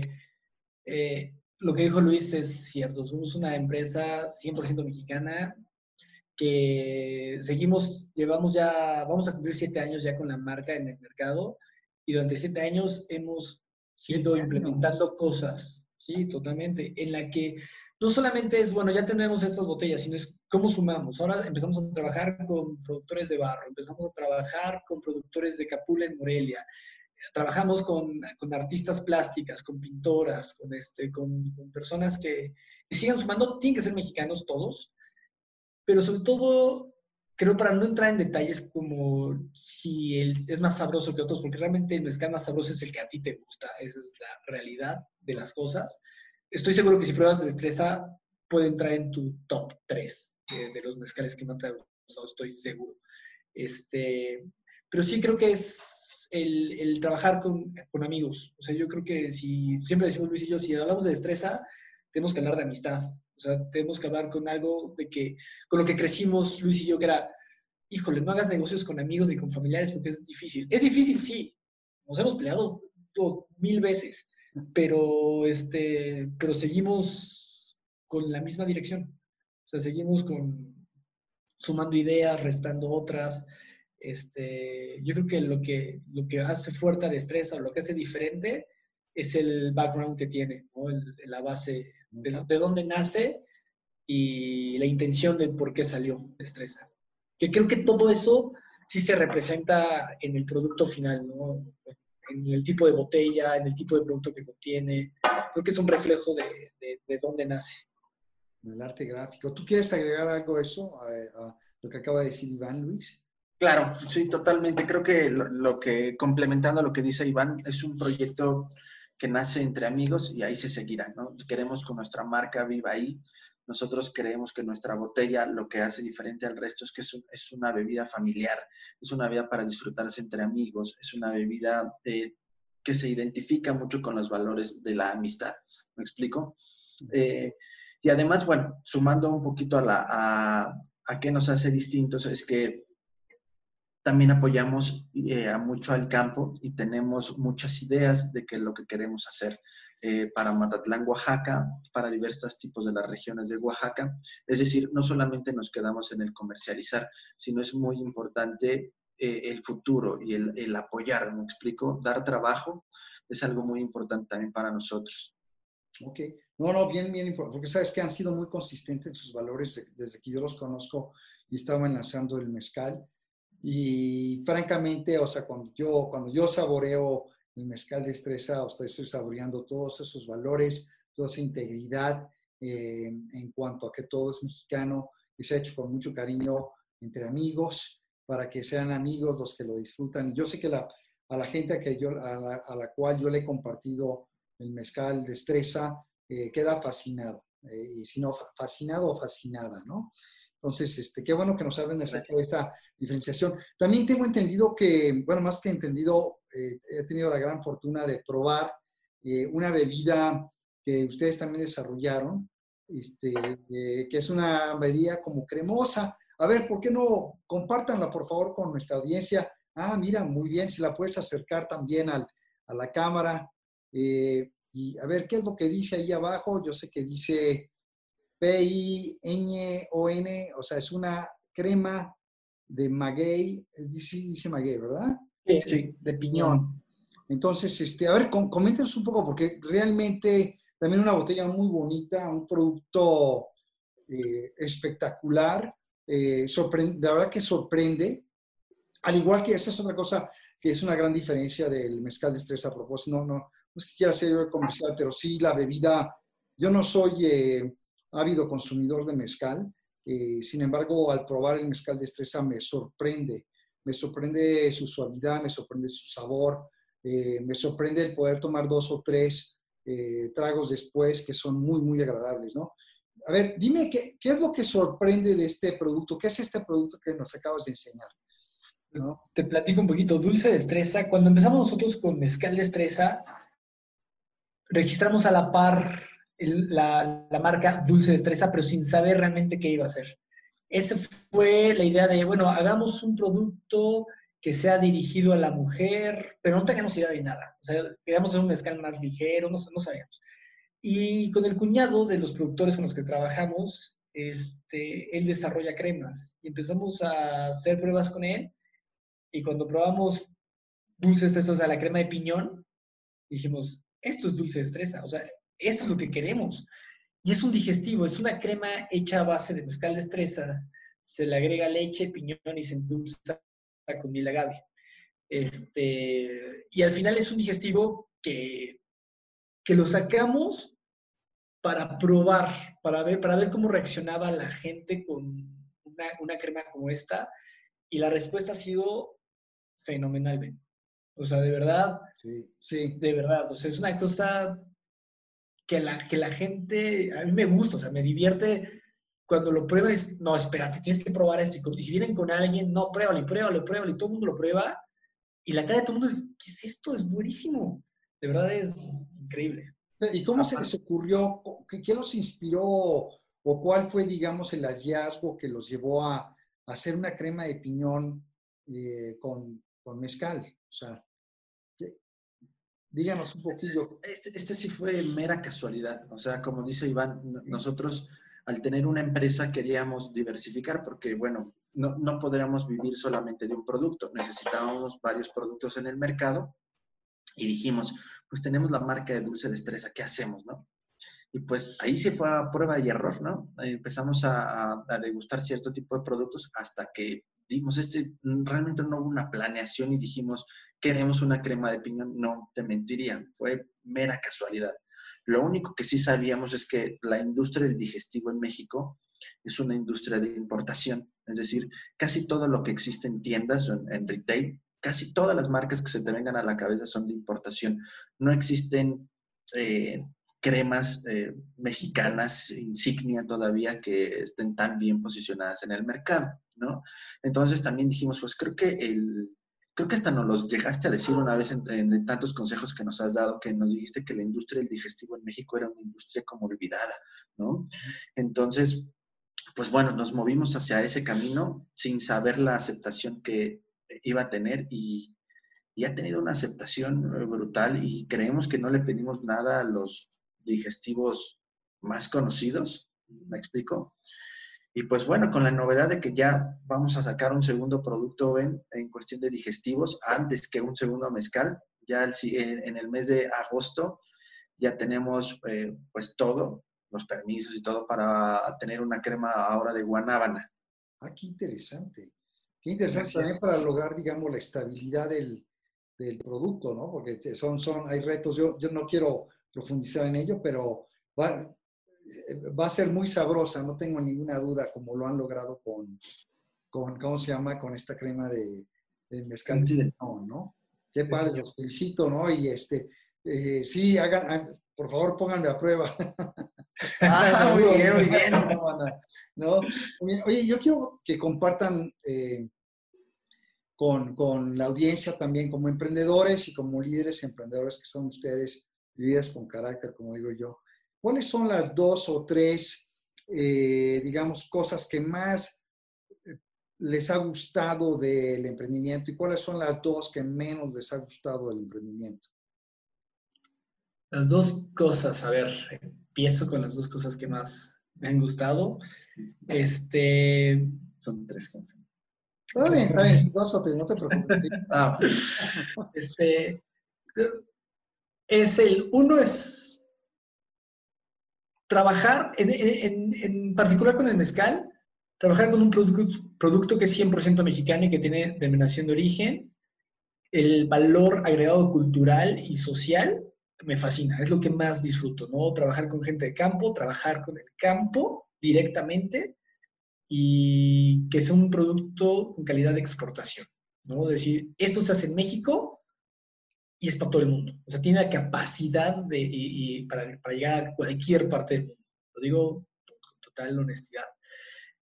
eh, lo que dijo Luis es cierto. Somos una empresa 100% mexicana que seguimos, llevamos ya, vamos a cumplir siete años ya con la marca en el mercado y durante siete años hemos ido implementando cosas, sí, totalmente, en la que no solamente es, bueno, ya tenemos estas botellas, sino es cómo sumamos. Ahora empezamos a trabajar con productores de barro, empezamos a trabajar con productores de capula en Morelia, trabajamos con, con artistas plásticas, con pintoras, con, este, con, personas que, sigan sumando, tienen que ser mexicanos todos, pero sobre todo, creo para no entrar en detalles como si es más sabroso que otros, porque realmente el mezcal más sabroso es el que a ti te gusta, esa es la realidad de las cosas estoy seguro que si pruebas de destreza, puede entrar en tu top 3 de, los mezcales que más te ha gustado, estoy seguro. Este, pero sí creo que es el, el trabajar con, con, amigos. O sea, yo creo que si, siempre decimos Luis y yo, si hablamos de destreza, tenemos que hablar de amistad. Sea, tenemos que hablar con algo de que, con lo que crecimos Luis y yo, que era, híjole, no hagas negocios con amigos ni con familiares porque es difícil. Es difícil, sí. Nos hemos peleado dos mil veces pero, este, pero seguimos con la misma dirección. O sea, seguimos con, sumando ideas, restando otras. Este, yo creo que lo, que lo que hace fuerte a Destreza o lo que hace diferente es el background que tiene, ¿no? la base de, de, dónde nace y la intención de por qué salió Destreza. Que creo que todo eso sí se representa en el producto final, ¿no? en el tipo de botella, en el tipo de producto que contiene. Creo que es un reflejo de, de, dónde nace. El arte gráfico. ¿Tú quieres agregar algo a eso, a, lo que acaba de decir Iván Luis? Claro, sí, totalmente. Creo que lo, que, complementando lo que dice Iván, es un proyecto que nace entre amigos y ahí se seguirá, ¿no? Queremos que nuestra marca viva ahí, nosotros creemos que nuestra botella lo que hace diferente al resto es que es, una bebida familiar, es una bebida para disfrutarse entre amigos, es una bebida que se identifica mucho con los valores de la amistad. ¿Me explico? Eh, Y además, bueno, sumando un poquito a, la, a, a qué nos hace distintos, es que también apoyamos eh, mucho al campo y tenemos muchas ideas de qué es lo que queremos hacer eh, para Matatlán, Oaxaca, para diversos tipos de las regiones de Oaxaca. Es decir, no solamente nos quedamos en el comercializar, sino es muy importante eh, el futuro y el, el, apoyar, ¿me explico? Dar trabajo es algo muy importante también para nosotros. Ok, no, no, bien, bien importante, porque sabes que han sido muy consistentes en sus valores desde que yo los conozco y estaban lanzando el mezcal. Y francamente, o sea, cuando yo, cuando yo saboreo el mezcal de estresa, estoy saboreando todos esos valores, toda esa integridad eh, en cuanto a que todo es mexicano y se ha hecho con mucho cariño entre amigos, para que sean amigos los que lo disfrutan. Y yo sé que la, a la gente que yo, a, la, a la cual yo le he compartido el mezcal de estresa, eh, queda fascinado. Eh, y si no, fascinado o fascinada, ¿no? Entonces, este, qué bueno que nos hablen de esta diferenciación. También tengo entendido que, bueno, más que entendido, eh, he tenido la gran fortuna de probar eh, una bebida que ustedes también desarrollaron, este, eh, que es una bebida como cremosa. A ver, ¿por qué no compártanla, por favor, con nuestra audiencia? Ah, mira, muy bien, si la puedes acercar también al, a la cámara. y a ver, ¿qué es lo que dice ahí abajo? Yo sé que dice P-I-N-O-N, o sea, es una crema de maguey, dice, dice maguey, ¿verdad? Sí, de piñón. Entonces, este, a ver, coméntenos un poco, porque realmente también una botella muy bonita, un producto eh, espectacular, eh, de verdad que sorprende, al igual que esa es otra cosa que es una gran diferencia del mezcal de estrés a propósito, no, no, no es que quiera ser comercial, pero sí la bebida, yo no soy... Eh, ávido consumidor de mezcal. Eh, sin embargo, al probar el mezcal de estresa me sorprende. Me sorprende su suavidad, me sorprende su sabor, eh, me sorprende el poder tomar dos o tres eh, tragos después que son muy, muy agradables, ¿no? A ver, dime qué, qué es lo que sorprende de este producto, qué es este producto que nos acabas de enseñar. ¿no? Te platico un poquito. Dulce de estresa, cuando empezamos nosotros con mezcal de estresa, registramos a la par la, marca Dulce Destreza, pero sin saber realmente qué iba a hacer. Esa fue la idea de, bueno, hagamos un producto que sea dirigido a la mujer, pero no teníamos idea de nada. O sea, queríamos hacer un mezcal más ligero, no, sabíamos. Y con el cuñado de los productores con los que trabajamos, este, él desarrolla cremas. Y empezamos a hacer pruebas con él. Y cuando probamos dulce destreza, o sea, la crema de piñón, dijimos, esto es dulce destreza. O sea, eso es lo que queremos. Y es un digestivo, es una crema hecha a base de mezcal de estresa, se le agrega leche, piñón y se endulza con miel agave. Este, y al final es un digestivo que, que lo sacamos para probar, para ver, para ver cómo reaccionaba la gente con una, una crema como esta. Y la respuesta ha sido fenomenal, O sea, de verdad. Sí, sí. De verdad. O sea, es una cosa que la, que la gente, a mí me gusta, o sea, me divierte cuando lo prueban, es, no, espérate, tienes que probar esto. Y, si vienen con alguien, no, pruébalo, pruébalo, pruébalo, y todo el mundo lo prueba. Y la cara de todo el mundo es, ¿qué es esto? Es buenísimo. De verdad es increíble. ¿Y cómo se les ocurrió? ¿Qué, ¿Qué, los inspiró? ¿O cuál fue, digamos, el hallazgo que los llevó a, hacer una crema de piñón eh, con, con mezcal? O sea, Díganos un poquillo. Este, este, sí fue mera casualidad. O sea, como dice Iván, nosotros al tener una empresa queríamos diversificar porque, bueno, no, no podríamos vivir solamente de un producto. Necesitábamos varios productos en el mercado y dijimos, pues tenemos la marca de Dulce Destreza, ¿qué hacemos, no? Y pues ahí se fue a prueba y error, ¿no? empezamos a, a, degustar cierto tipo de productos hasta que dimos este, realmente no hubo una planeación y dijimos, queremos una crema de piñón, no te mentiría, fue mera casualidad. Lo único que sí sabíamos es que la industria del digestivo en México es una industria de importación, es decir, casi todo lo que existe en tiendas o en, retail, casi todas las marcas que se te vengan a la cabeza son de importación. No existen eh, cremas eh, mexicanas, insignia todavía, que estén tan bien posicionadas en el mercado, ¿no? Entonces también dijimos, pues creo que el, creo que hasta nos los llegaste a decir una vez en, tantos consejos que nos has dado, que nos dijiste que la industria del digestivo en México era una industria como olvidada, ¿no? Entonces, pues bueno, nos movimos hacia ese camino sin saber la aceptación que iba a tener y, y ha tenido una aceptación brutal y creemos que no le pedimos nada a los digestivos más conocidos, ¿me explico? Y pues bueno, con la novedad de que ya vamos a sacar un segundo producto en, en cuestión de digestivos antes que un segundo mezcal, ya en el mes de agosto ya tenemos eh, pues todo, los permisos y todo para tener una crema ahora de guanábana. Ah, qué interesante. Qué interesante también para lograr, digamos, la estabilidad del, del producto, ¿no? Porque son, son, hay retos, yo, yo no quiero profundizar en ello, pero va, eh, va a ser muy sabrosa, no tengo ninguna duda, como lo han logrado con, con ¿cómo se llama? Con esta crema de, de mezcal. No, ¿no? Qué padre, los felicito, ¿no? Y este, eh, sí, hagan, por favor, pónganme a prueba. [laughs] [laughs] Ah, muy bien, muy bien. ¿no? Oye, yo quiero que compartan eh, con, con, la audiencia también como emprendedores y como líderes emprendedores que son ustedes, líderes con carácter, como digo yo, ¿Cuáles son las dos o tres, eh, digamos, cosas que más eh, les ha gustado del emprendimiento y cuáles son las dos que menos les ha gustado del emprendimiento? Las dos cosas, a ver, empiezo con las dos cosas que más me han gustado. Este, son tres cosas. Está bien, está bien, dos o tres, no te preocupes. [laughs] ah, este, es el, uno es trabajar, en, particular con el mezcal, trabajar con un producto, producto que es 100% mexicano y que tiene denominación de origen, el valor agregado cultural y social me fascina, es lo que más disfruto, ¿no? Trabajar con gente de campo, trabajar con el campo directamente y que sea un producto con calidad de exportación, ¿no? Decir, esto se hace en México, y es para todo el mundo. O sea, tiene la capacidad de, y, para, para, llegar a cualquier parte del mundo. Lo digo con total honestidad.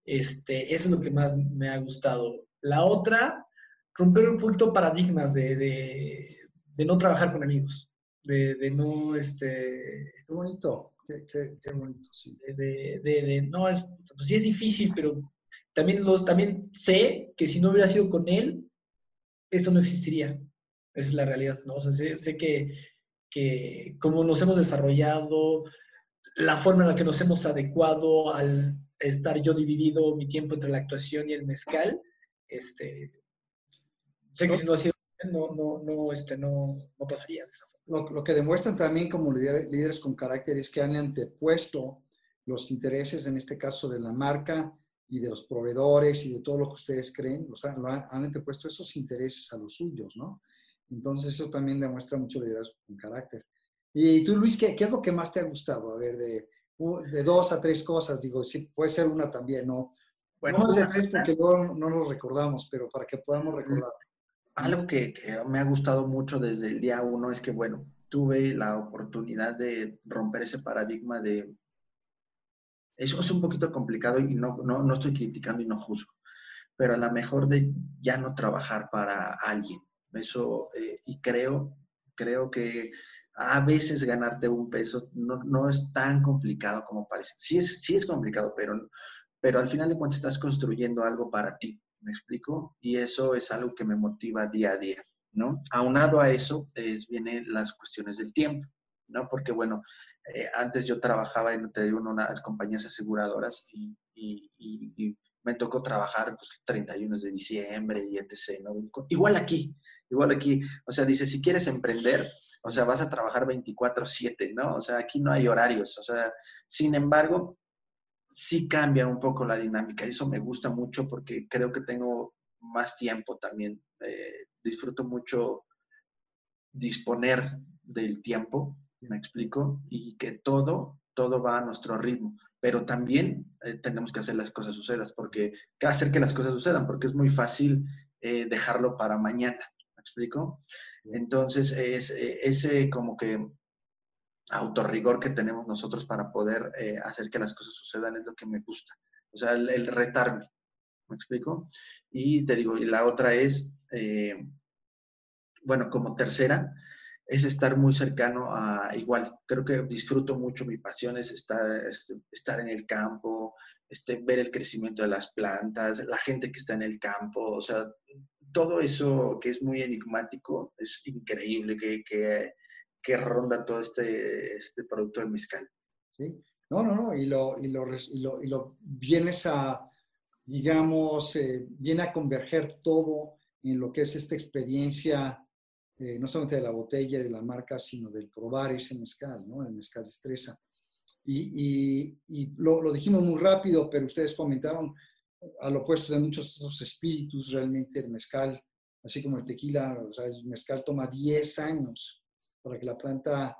Este, eso es lo que más me ha gustado. La otra, romper un poquito paradigmas de, de, de no trabajar con amigos, de, de, no, este... Qué bonito, qué, qué, qué bonito, sí. De, no, es, pues sí es difícil, pero también, los, también sé que si no hubiera sido con él, esto no existiría. Esa es la realidad, ¿no? O sea, sé, que, que como nos hemos desarrollado, la forma en la que nos hemos adecuado al estar yo dividido mi tiempo entre la actuación y el mezcal, este, sé que si no ha sido no, no, no, este, no, no pasaría de esa forma. Lo, lo, que demuestran también como líderes, líderes con carácter es que han antepuesto los intereses, en este caso de la marca y de los proveedores y de todo lo que ustedes creen, o sea, lo han, han antepuesto esos intereses a los suyos, ¿no? Entonces eso también demuestra mucho liderazgo con carácter. Y tú, Luis, ¿qué, ¿qué, es lo que más te ha gustado? A ver, de, de dos a tres cosas, digo, sí, puede ser una también, ¿no? Bueno, no de tres porque luego no nos recordamos, pero para que podamos recordar. Algo que, que me ha gustado mucho desde el día uno es que, bueno, tuve la oportunidad de romper ese paradigma de... Eso es un poquito complicado y no, no, no estoy criticando y no juzgo, pero a lo mejor de ya no trabajar para alguien eso, eh, y creo, creo que a veces ganarte un peso no, no, es tan complicado como parece. Sí es, sí es complicado, pero, pero al final de cuentas estás construyendo algo para ti, ¿me explico? Y eso es algo que me motiva día a día, ¿no? Aunado a eso, es, vienen las cuestiones del tiempo, ¿no? Porque, bueno, eh, antes yo trabajaba en, en unas compañías aseguradoras y me tocó trabajar pues, 31 de diciembre y etc. Igual aquí, igual aquí, o sea, dice, si quieres emprender, o sea, vas a trabajar 24/7, ¿no? O sea, aquí no hay horarios, o sea, sin embargo, sí cambia un poco la dinámica y eso me gusta mucho porque creo que tengo más tiempo también. Eh, disfruto mucho disponer del tiempo, me explico, y que todo, todo va a nuestro ritmo pero también eh, tenemos que hacer las cosas sucedan, porque hacer que las cosas sucedan, porque es muy fácil eh, dejarlo para mañana, ¿me explico? Entonces, es eh, ese como que autorrigor que tenemos nosotros para poder hacer que las cosas sucedan es lo que me gusta, o sea, el, retarme, ¿me explico? Y te digo, y la otra es bueno, como tercera, es estar muy cercano a igual. Creo que disfruto mucho, mi pasión es estar, este, estar en el campo, este, ver el crecimiento de las plantas, la gente que está en el campo, o sea, todo eso que es muy enigmático es increíble que, que, que ronda todo este, este producto del mezcal. Sí, no, no, no, y lo, y lo, y lo, vienes a, digamos, eh, viene a converger todo en lo que es esta experiencia eh, no solamente de la botella, de la marca, sino del probar ese mezcal, ¿no? El mezcal estresa. Y, y, lo, lo, dijimos muy rápido, pero ustedes comentaron al opuesto de muchos otros espíritus, realmente el mezcal, así como el tequila, o sea, el mezcal toma 10 años para que la planta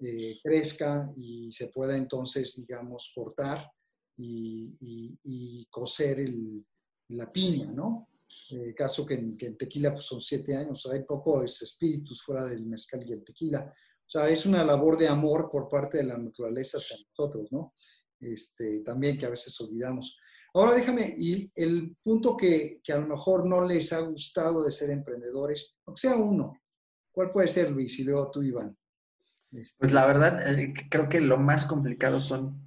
eh, crezca y se pueda entonces, digamos, cortar y, y cocer el, la piña, ¿no? Eh, caso que en, tequila pues, son siete años, hay pocos espíritus fuera del mezcal y el tequila. O sea, es una labor de amor por parte de la naturaleza hacia nosotros, ¿no? Este, también que a veces olvidamos. Ahora déjame, y el punto que, que, a lo mejor no les ha gustado de ser emprendedores, aunque sea uno, ¿cuál puede ser, Luis? Y luego tú, Iván. Pues la verdad, eh, creo que lo más complicado son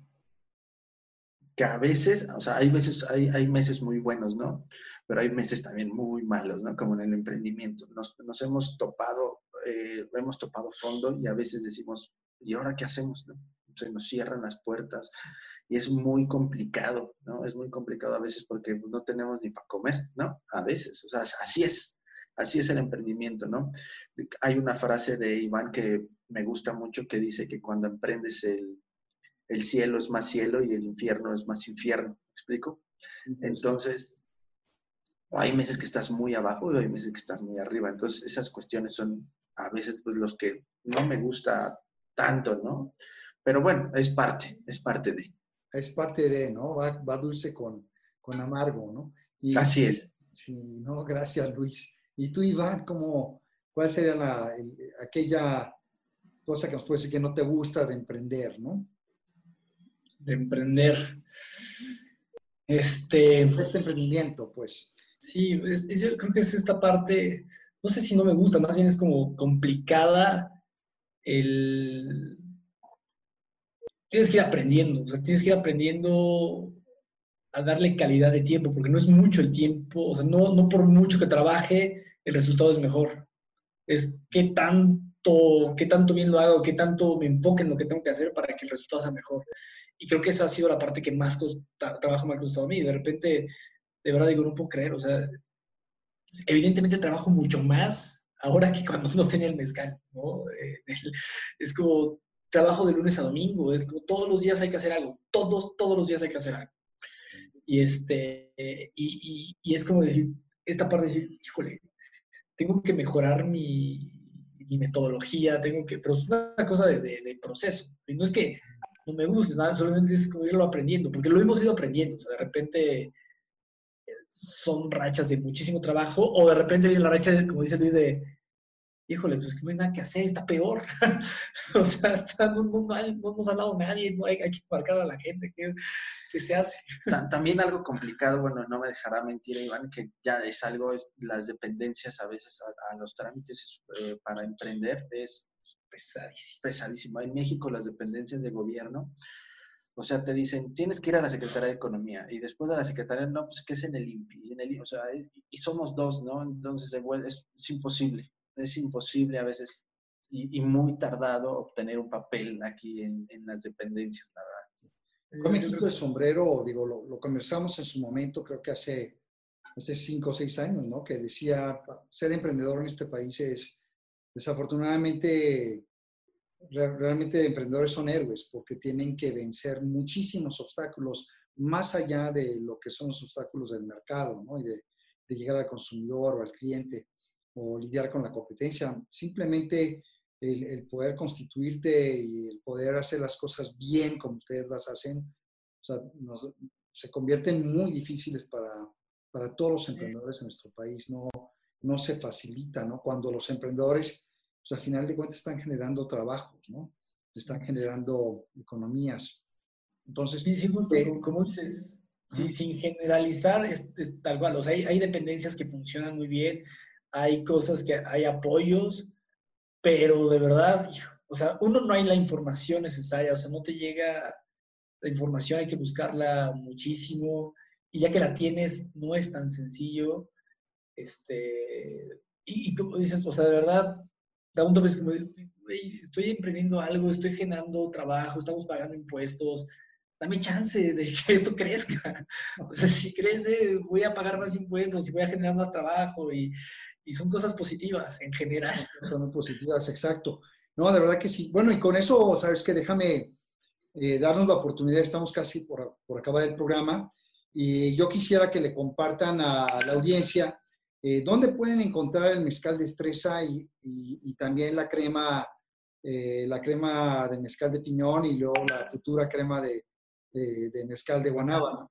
que a veces, o sea, hay veces, hay, hay meses muy buenos, ¿no? Pero hay meses también muy malos, ¿no? Como en el emprendimiento. Nos, nos hemos topado, eh, hemos topado fondo y a veces decimos, ¿y ahora qué hacemos? Se nos cierran las puertas y es muy complicado, ¿no? Es muy complicado a veces porque no tenemos ni para comer, ¿no? A veces, o sea, así es, así es el emprendimiento, ¿no? Hay una frase de Iván que me gusta mucho que dice que cuando emprendes el, el cielo es más cielo y el infierno es más infierno. ¿Me explico? Entonces, hay meses que estás muy abajo y hay meses que estás muy arriba. Entonces, esas cuestiones son a veces pues, los que no me gusta tanto, ¿no? Pero bueno, es parte, es parte de. Es parte de, ¿no? Va, va dulce con, con amargo, ¿no? Y, Así es. Sí, no, gracias Luis. Y tú, Iván, ¿cómo, ¿cuál sería la, aquella cosa que nos puede decir que no te gusta de emprender, ¿no? De emprender. Este, este emprendimiento, pues. Sí, yo creo que es esta parte, no sé si no me gusta, más bien es como complicada el... Tienes que ir aprendiendo, o sea, tienes que ir aprendiendo a darle calidad de tiempo, porque no es mucho el tiempo, o sea, no, no por mucho que trabaje, el resultado es mejor. Es qué tanto, qué tanto bien lo hago, qué tanto me enfoque en lo que tengo que hacer para que el resultado sea mejor. Y creo que esa ha sido la parte que más trabajo me ha costado a mí. De repente, de verdad digo, no puedo creer, o sea, evidentemente trabajo mucho más ahora que cuando [laughs] no tenía el mezcal, ¿no? Eh, es como trabajo de lunes a domingo, es como todos los días hay que hacer algo, todos, todos los días hay que hacer algo. Y, este, y, y, es como decir, esta parte de decir, híjole, tengo que mejorar mi, metodología, tengo que, pero es una cosa de, proceso. No es que no me gusta, nada, solamente es como irlo aprendiendo, porque lo hemos ido aprendiendo. De repente eh, son rachas de muchísimo trabajo, o de repente viene la racha, de, como dice Luis, de, híjole, pues no hay nada que hacer, está peor. [laughs] o sea, no, no, no, nos ha hablado nadie, no hay, que marcar a la gente, ¿qué, qué se hace? También algo complicado, bueno, no me dejará mentir, Iván, que ya es algo, las dependencias a veces a, a los trámites eh, para emprender es pesadísimo, pesadísimo. En México las dependencias de gobierno, o sea, te dicen, tienes que ir a la Secretaría de Economía y después de la Secretaría, no, pues que es en el INPI, en el, o sea, y somos dos, ¿no? Entonces es, es imposible, es imposible a veces y, muy tardado obtener un papel aquí en, en las dependencias, la verdad. Yo me quito el sombrero, digo, lo, lo, conversamos en su momento, creo que hace, hace cinco o seis años, ¿no? Que decía, ser emprendedor en este país es Desafortunadamente, realmente emprendedores son héroes porque tienen que vencer muchísimos obstáculos más allá de lo que son los obstáculos del mercado, ¿no? Y de, llegar al consumidor o al cliente o lidiar con la competencia. Simplemente el, poder constituirte y el poder hacer las cosas bien como ustedes las hacen, o sea, se convierten muy difíciles para, para todos los emprendedores en nuestro país. No, no se facilita, ¿no? Cuando los emprendedores, pues al final de cuentas están generando trabajos, ¿no? Están generando economías. Entonces, sí, sí, como dices, sí, sin generalizar, es, tal cual, o sea, hay, hay, dependencias que funcionan muy bien, hay cosas que hay apoyos, pero de verdad, o sea, uno no hay la información necesaria, o sea, no te llega la información, hay que buscarla muchísimo, y ya que la tienes, no es tan sencillo. Este, y, como dices, o sea, de verdad, da un toque como, estoy emprendiendo algo, estoy generando trabajo, estamos pagando impuestos, dame chance de [laughs] que esto crezca. O sea, si crece, voy a pagar más impuestos y voy a generar más trabajo y, y son cosas positivas en general. Son positivas, exacto. No, de verdad que sí. Bueno, y con eso, sabes que déjame eh, darnos la oportunidad, estamos casi por, por, acabar el programa, y yo quisiera que le compartan a la audiencia eh, dónde pueden encontrar el mezcal de estresa y, y, también la crema, eh, la crema de mezcal de piñón y luego la futura crema de, de, mezcal de guanábana.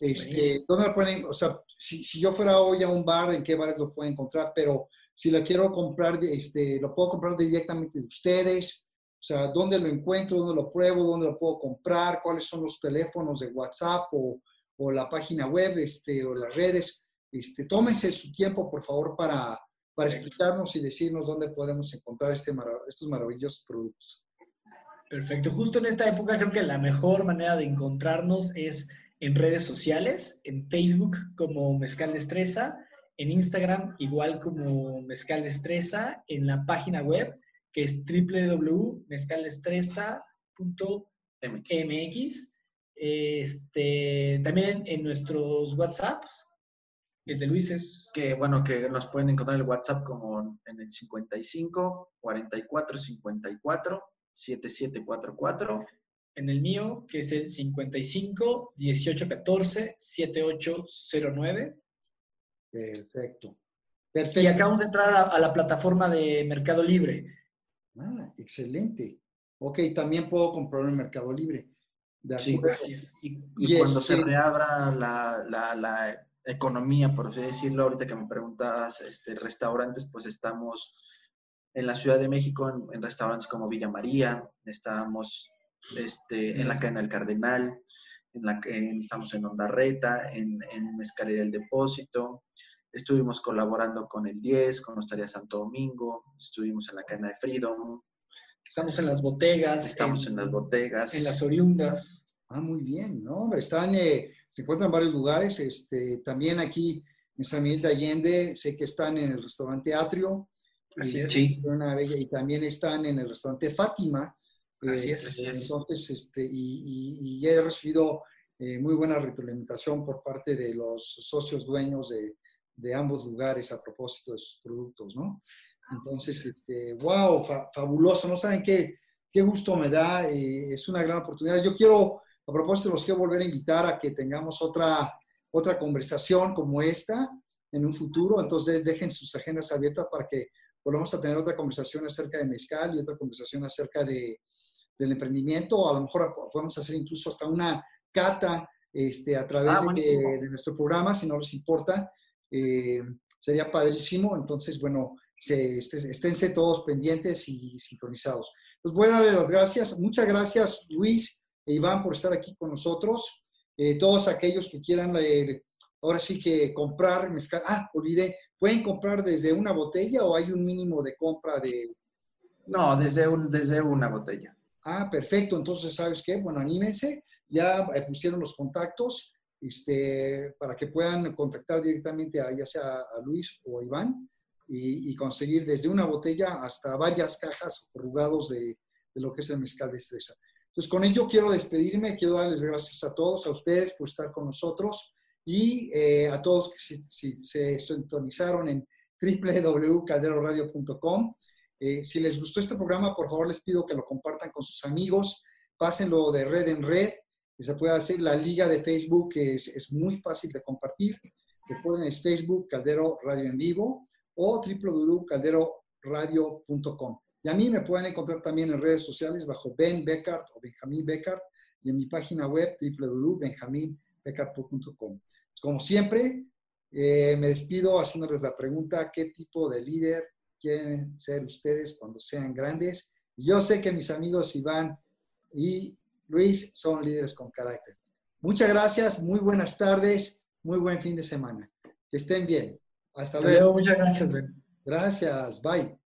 Este, ¿Dónde pueden, o sea, si, si, yo fuera hoy a un bar, ¿en qué bares lo puedo encontrar? Pero si la quiero comprar, este, lo puedo comprar directamente de ustedes. O sea, ¿dónde lo encuentro? ¿Dónde lo pruebo? ¿Dónde lo puedo comprar? ¿Cuáles son los teléfonos de WhatsApp o, o la página web este, o las redes? Este, tómense su tiempo, por favor, para, para explicarnos y decirnos dónde podemos encontrar este estos maravillosos productos. Perfecto. Justo en esta época creo que la mejor manera de encontrarnos es en redes sociales, en Facebook como Mezcal Destreza, en Instagram igual como Mezcal Destreza, en la página web que es www.mezcaldestreza.mx. Este, también en nuestros WhatsApps, el de Luis es... Que bueno, que nos pueden encontrar el WhatsApp como en el 55 44 54 7744. En el mío, que es el 55 18 14 7809. Perfecto. Perfecto. Y acabamos de entrar a, la plataforma de Mercado Libre. Ah, excelente. Ok, también puedo comprar en Mercado Libre. sí, gracias. Y, cuando se este reabra la, la, la, economía, por así decirlo, ahorita que me preguntas, este, restaurantes, pues estamos en la Ciudad de México, en, restaurantes como Villa María, estamos este, en la cadena del Cardenal, en la, que estamos en Ondarreta, en, en Escalera del Depósito, estuvimos colaborando con el 10, con Hostaría Santo Domingo, estuvimos en la cadena de Freedom. Estamos en las botegas. Estamos en, las botegas. En las oriundas. Ah, muy bien, ¿no? Hombre, están, eh, se encuentran en varios lugares. Este, también aquí en San Miguel de Allende, sé que están en el restaurante Atrio, Así es. Sí. Una bella, y también están en el restaurante Fátima. Así es. Entonces, este, y, y, he recibido eh, muy buena retroalimentación por parte de los socios dueños de, de, ambos lugares a propósito de sus productos, ¿no? Entonces, este, wow, fabuloso, no saben qué, qué gusto me da, eh, es una gran oportunidad. Yo quiero, a propósito, los quiero volver a invitar a que tengamos otra, otra conversación como esta en un futuro, entonces dejen sus agendas abiertas para que volvamos a tener otra conversación acerca de mezcal y otra conversación acerca de, del emprendimiento. A lo mejor podemos hacer incluso hasta una cata este, a través ah, de, nuestro programa, si no les importa. Eh, sería padrísimo. Entonces, bueno, se, este, esténse todos pendientes y sincronizados. Pues voy a darle las gracias. Muchas gracias, Luis e Iván, por estar aquí con nosotros. Eh, todos aquellos que quieran, eh, ahora sí que comprar mezcal. Ah, olvidé, ¿Pueden comprar desde una botella o hay un mínimo de compra de...? No, desde, un, desde una botella. Ah, perfecto. Entonces, ¿sabes qué? Bueno, anímense. Ya eh, pusieron los contactos este, para que puedan contactar directamente a ya sea a Luis o a Iván y, conseguir desde una botella hasta varias cajas rugados de, de lo que es el mezcal de estresa. Entonces, con ello quiero despedirme, quiero darles gracias a todos, a ustedes por estar con nosotros y eh, a todos que si, se sintonizaron en www.calderoradio.com. Eh, si les gustó este programa, por favor les pido que lo compartan con sus amigos, pásenlo de red en red, y se puede hacer la liga de Facebook, que es, es muy fácil de compartir. Recuerden, es Facebook Caldero Radio en Vivo o www.calderoradio.com. Y a mí me pueden encontrar también en redes sociales bajo Ben Beckart o Benjamín Beckart y en mi página web www.benjaminbeckart.com. Como siempre, eh, me despido haciéndoles la pregunta, ¿qué tipo de líder quieren ser ustedes cuando sean grandes? yo sé que mis amigos Iván y Luis son líderes con carácter. Muchas gracias, muy buenas tardes, muy buen fin de semana. Que estén bien. Hasta luego, muchas gracias, Ben. Gracias. Bye.